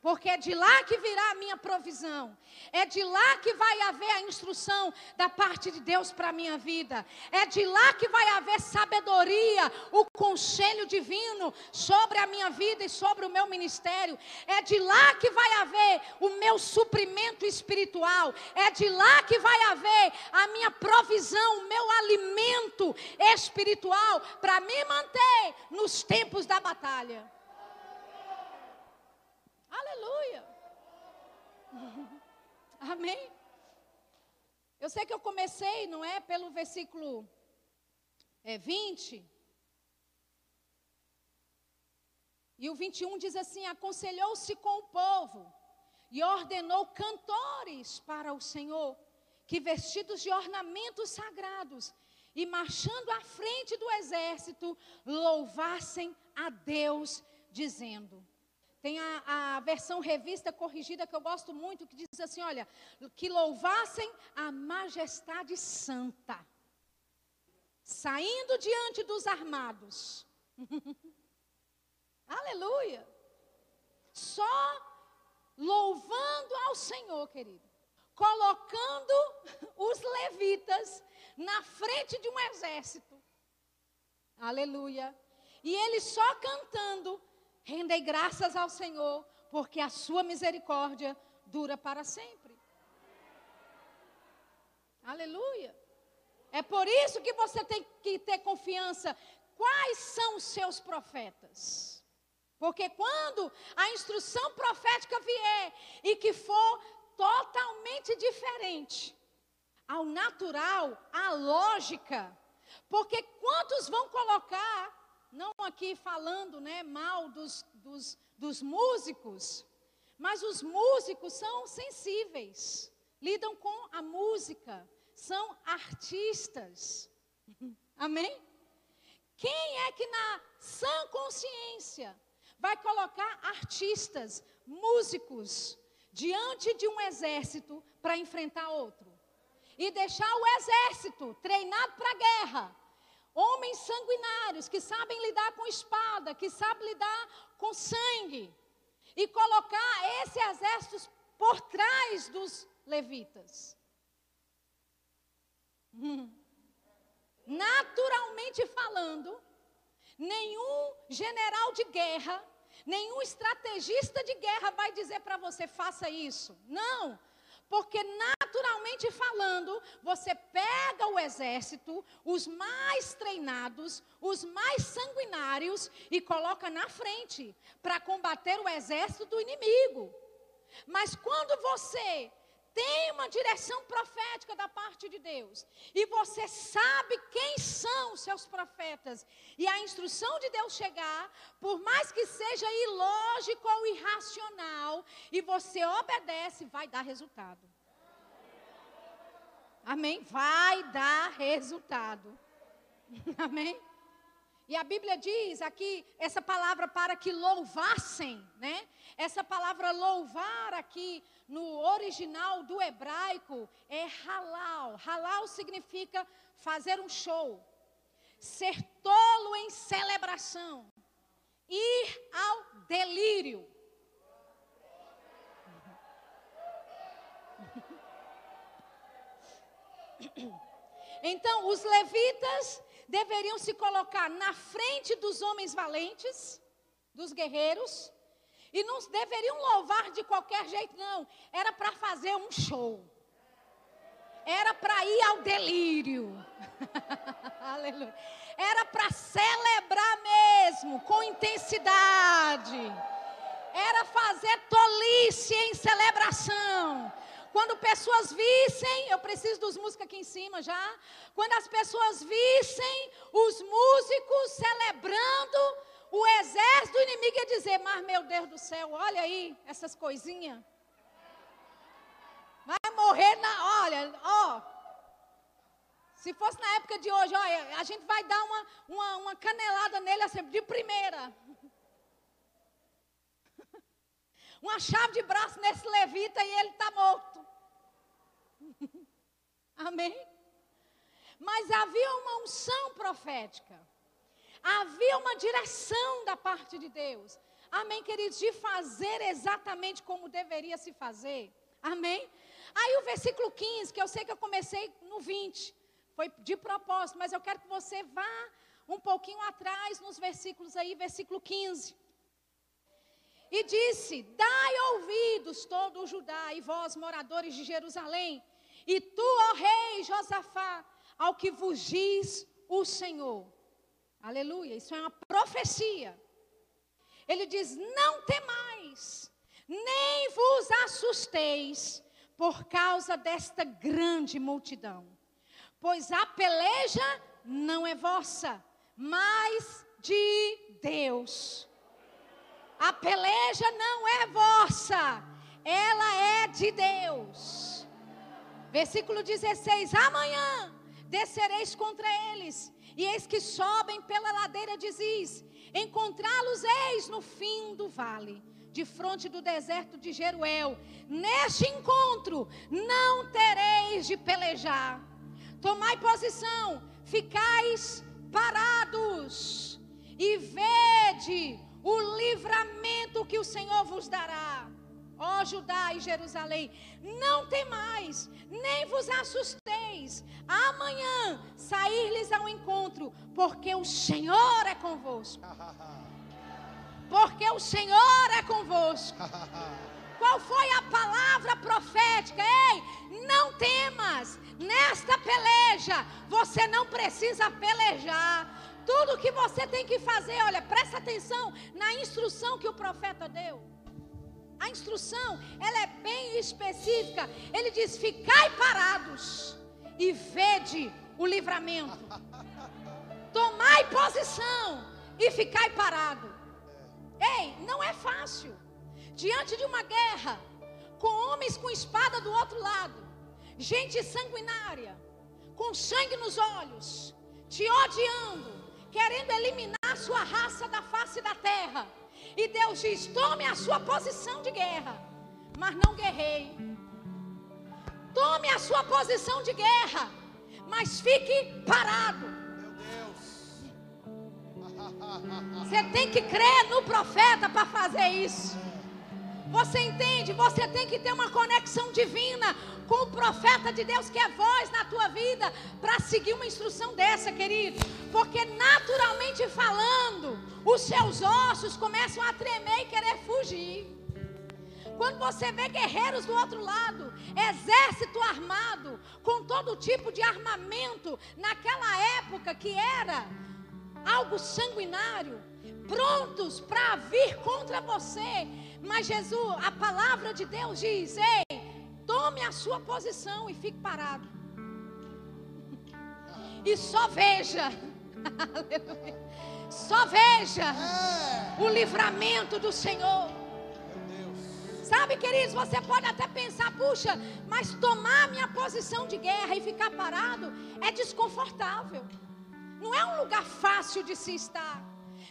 Porque é de lá que virá a minha provisão. É de lá que vai haver a instrução da parte de Deus para a minha vida. É de lá que vai haver sabedoria, o conselho divino sobre a minha vida e sobre o meu ministério. É de lá que vai haver o meu suprimento espiritual. É de lá que vai haver a minha provisão, o meu alimento espiritual para me manter nos tempos da batalha. Aleluia. Amém. Eu sei que eu comecei, não é? Pelo versículo é, 20. E o 21 diz assim: Aconselhou-se com o povo e ordenou cantores para o Senhor, que vestidos de ornamentos sagrados e marchando à frente do exército, louvassem a Deus, dizendo: tem a, a, versão revista corrigida que eu gosto muito, que diz assim: olha, que louvassem a majestade santa, saindo diante dos armados. Aleluia! Só louvando ao Senhor, querido, colocando os levitas na frente de um exército. Aleluia! E eles só cantando Rendei graças ao Senhor, porque a sua misericórdia dura para sempre. Aleluia. É por isso que você tem que ter confiança. Quais são os seus profetas? Porque quando a instrução profética vier e que for totalmente diferente ao natural, à lógica, porque quantos vão colocar não aqui falando né, mal dos, dos, dos músicos, mas os músicos são sensíveis, lidam com a música, são artistas. Amém? Quem é que na sã consciência vai colocar artistas, músicos, diante de um exército para enfrentar outro? E deixar o exército treinado para a guerra Homens sanguinários que sabem lidar com espada, que sabem lidar com sangue. E colocar esse exército por trás dos levitas. Hum. Naturalmente falando, nenhum general de guerra, nenhum estrategista de guerra vai dizer para você faça isso. Não, porque naturalmente falando, você pega o exército, os mais treinados, os mais sanguinários e coloca na frente para combater o exército do inimigo. Mas quando você tem uma direção profética da parte de Deus, e você sabe quem são os seus profetas, e a instrução de Deus chegar, por mais que seja ilógico ou irracional, e você obedece, vai dar resultado. Amém? Vai dar resultado. Amém? E a Bíblia diz aqui, essa palavra para que louvassem, né? Essa palavra louvar aqui no original do hebraico é halal. Halal significa fazer um show, ser tolo em celebração, ir ao delírio. Então, os levitas deveriam se colocar na frente dos homens valentes, dos guerreiros, e não deveriam louvar de qualquer jeito, não. Era para fazer um show. Era para ir ao delírio. Aleluia. Era para celebrar mesmo, com intensidade. Era fazer tolice em celebração. Quando pessoas vissem, eu preciso dos músicos aqui em cima já. Quando as pessoas vissem os músicos celebrando, o exército inimigo ia dizer: Mas meu Deus do céu, olha aí essas coisinhas. Vai morrer na. Olha, ó. Se fosse na época de hoje, olha, a gente vai dar uma, uma, uma canelada nele assim, de primeira. Uma chave de braço nesse levita e ele está morto. Amém? Mas havia uma unção profética. Havia uma direção da parte de Deus. Amém, queridos? De fazer exatamente como deveria se fazer. Amém? Aí o versículo 15, que eu sei que eu comecei no 20, foi de propósito, mas eu quero que você vá um pouquinho atrás nos versículos aí, versículo 15. E disse: Dai ouvidos, todo o Judá, e vós, moradores de Jerusalém, e tu, ó rei Josafá, ao que vos diz o Senhor. Aleluia, isso é uma profecia. Ele diz: Não temais, nem vos assusteis por causa desta grande multidão, pois a peleja não é vossa, mas de Deus. A peleja não é vossa, ela é de Deus. Versículo 16: Amanhã descereis contra eles e eis que sobem pela ladeira de Ziz. Encontrá-los eis no fim do vale, de fronte do deserto de Jeruel. Neste encontro não tereis de pelejar. Tomai posição, ficais parados e vede o livramento que o Senhor vos dará. Ó Judá e Jerusalém, não temais, nem vos assusteis. Amanhã sair-lhes ao encontro, porque o Senhor é convosco. Porque o Senhor é convosco. Qual foi a palavra profética? Ei, não temas. Nesta peleja, você não precisa pelejar. Tudo que você tem que fazer, olha, presta atenção na instrução que o profeta deu. A instrução, ela é bem específica. Ele diz: "Ficai parados e vede o livramento. Tomai posição e ficai parado." Ei, não é fácil. Diante de uma guerra, com homens com espada do outro lado, gente sanguinária, com sangue nos olhos, te odiando, querendo eliminar sua raça da face da terra e Deus diz: tome a sua posição de guerra, mas não guerreie. Tome a sua posição de guerra, mas fique parado. Você tem que crer no profeta para fazer isso. Você entende? Você tem que ter uma conexão divina com o profeta de Deus que é voz na tua vida para seguir uma instrução dessa, querido. Porque naturalmente falando, os seus ossos começam a tremer e querer fugir. Quando você vê guerreiros do outro lado, exército armado, com todo tipo de armamento, naquela época que era algo sanguinário, prontos para vir contra você. Mas Jesus, a palavra de Deus diz: Ei, tome a sua posição e fique parado. E só veja, só veja o livramento do Senhor. Sabe, queridos, você pode até pensar, puxa, mas tomar minha posição de guerra e ficar parado é desconfortável. Não é um lugar fácil de se estar.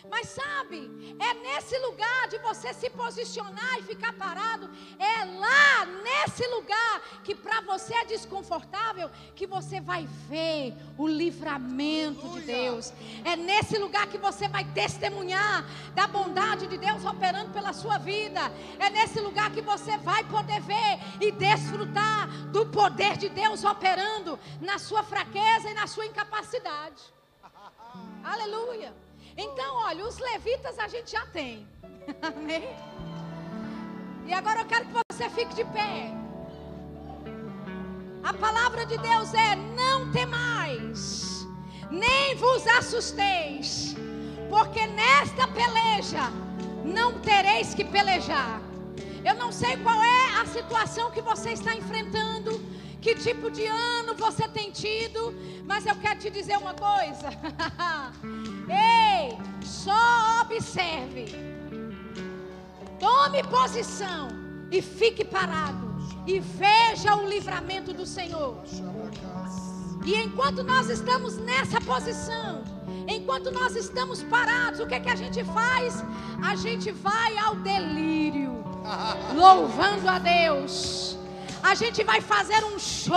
Mas sabe, é nesse lugar de você se posicionar e ficar parado, é lá nesse lugar que para você é desconfortável, que você vai ver o livramento de. Deus. É nesse lugar que você vai testemunhar da bondade de Deus operando pela sua vida. É nesse lugar que você vai poder ver e desfrutar do poder de Deus operando na sua fraqueza e na sua incapacidade. Aleluia. Então, olha, os levitas a gente já tem. Amém? E agora eu quero que você fique de pé. A palavra de Deus é: não temais, nem vos assusteis, porque nesta peleja não tereis que pelejar. Eu não sei qual é a situação que você está enfrentando, que tipo de ano você tem tido, mas eu quero te dizer uma coisa. Ei, só observe. Tome posição e fique parado e veja o livramento do Senhor. E enquanto nós estamos nessa posição, enquanto nós estamos parados, o que é que a gente faz? A gente vai ao delírio, louvando a Deus. A gente vai fazer um show.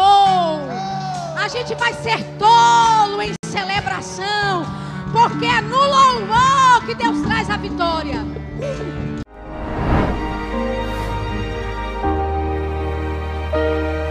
A gente vai ser tolo em celebração, porque é no louvor que Deus traz a vitória.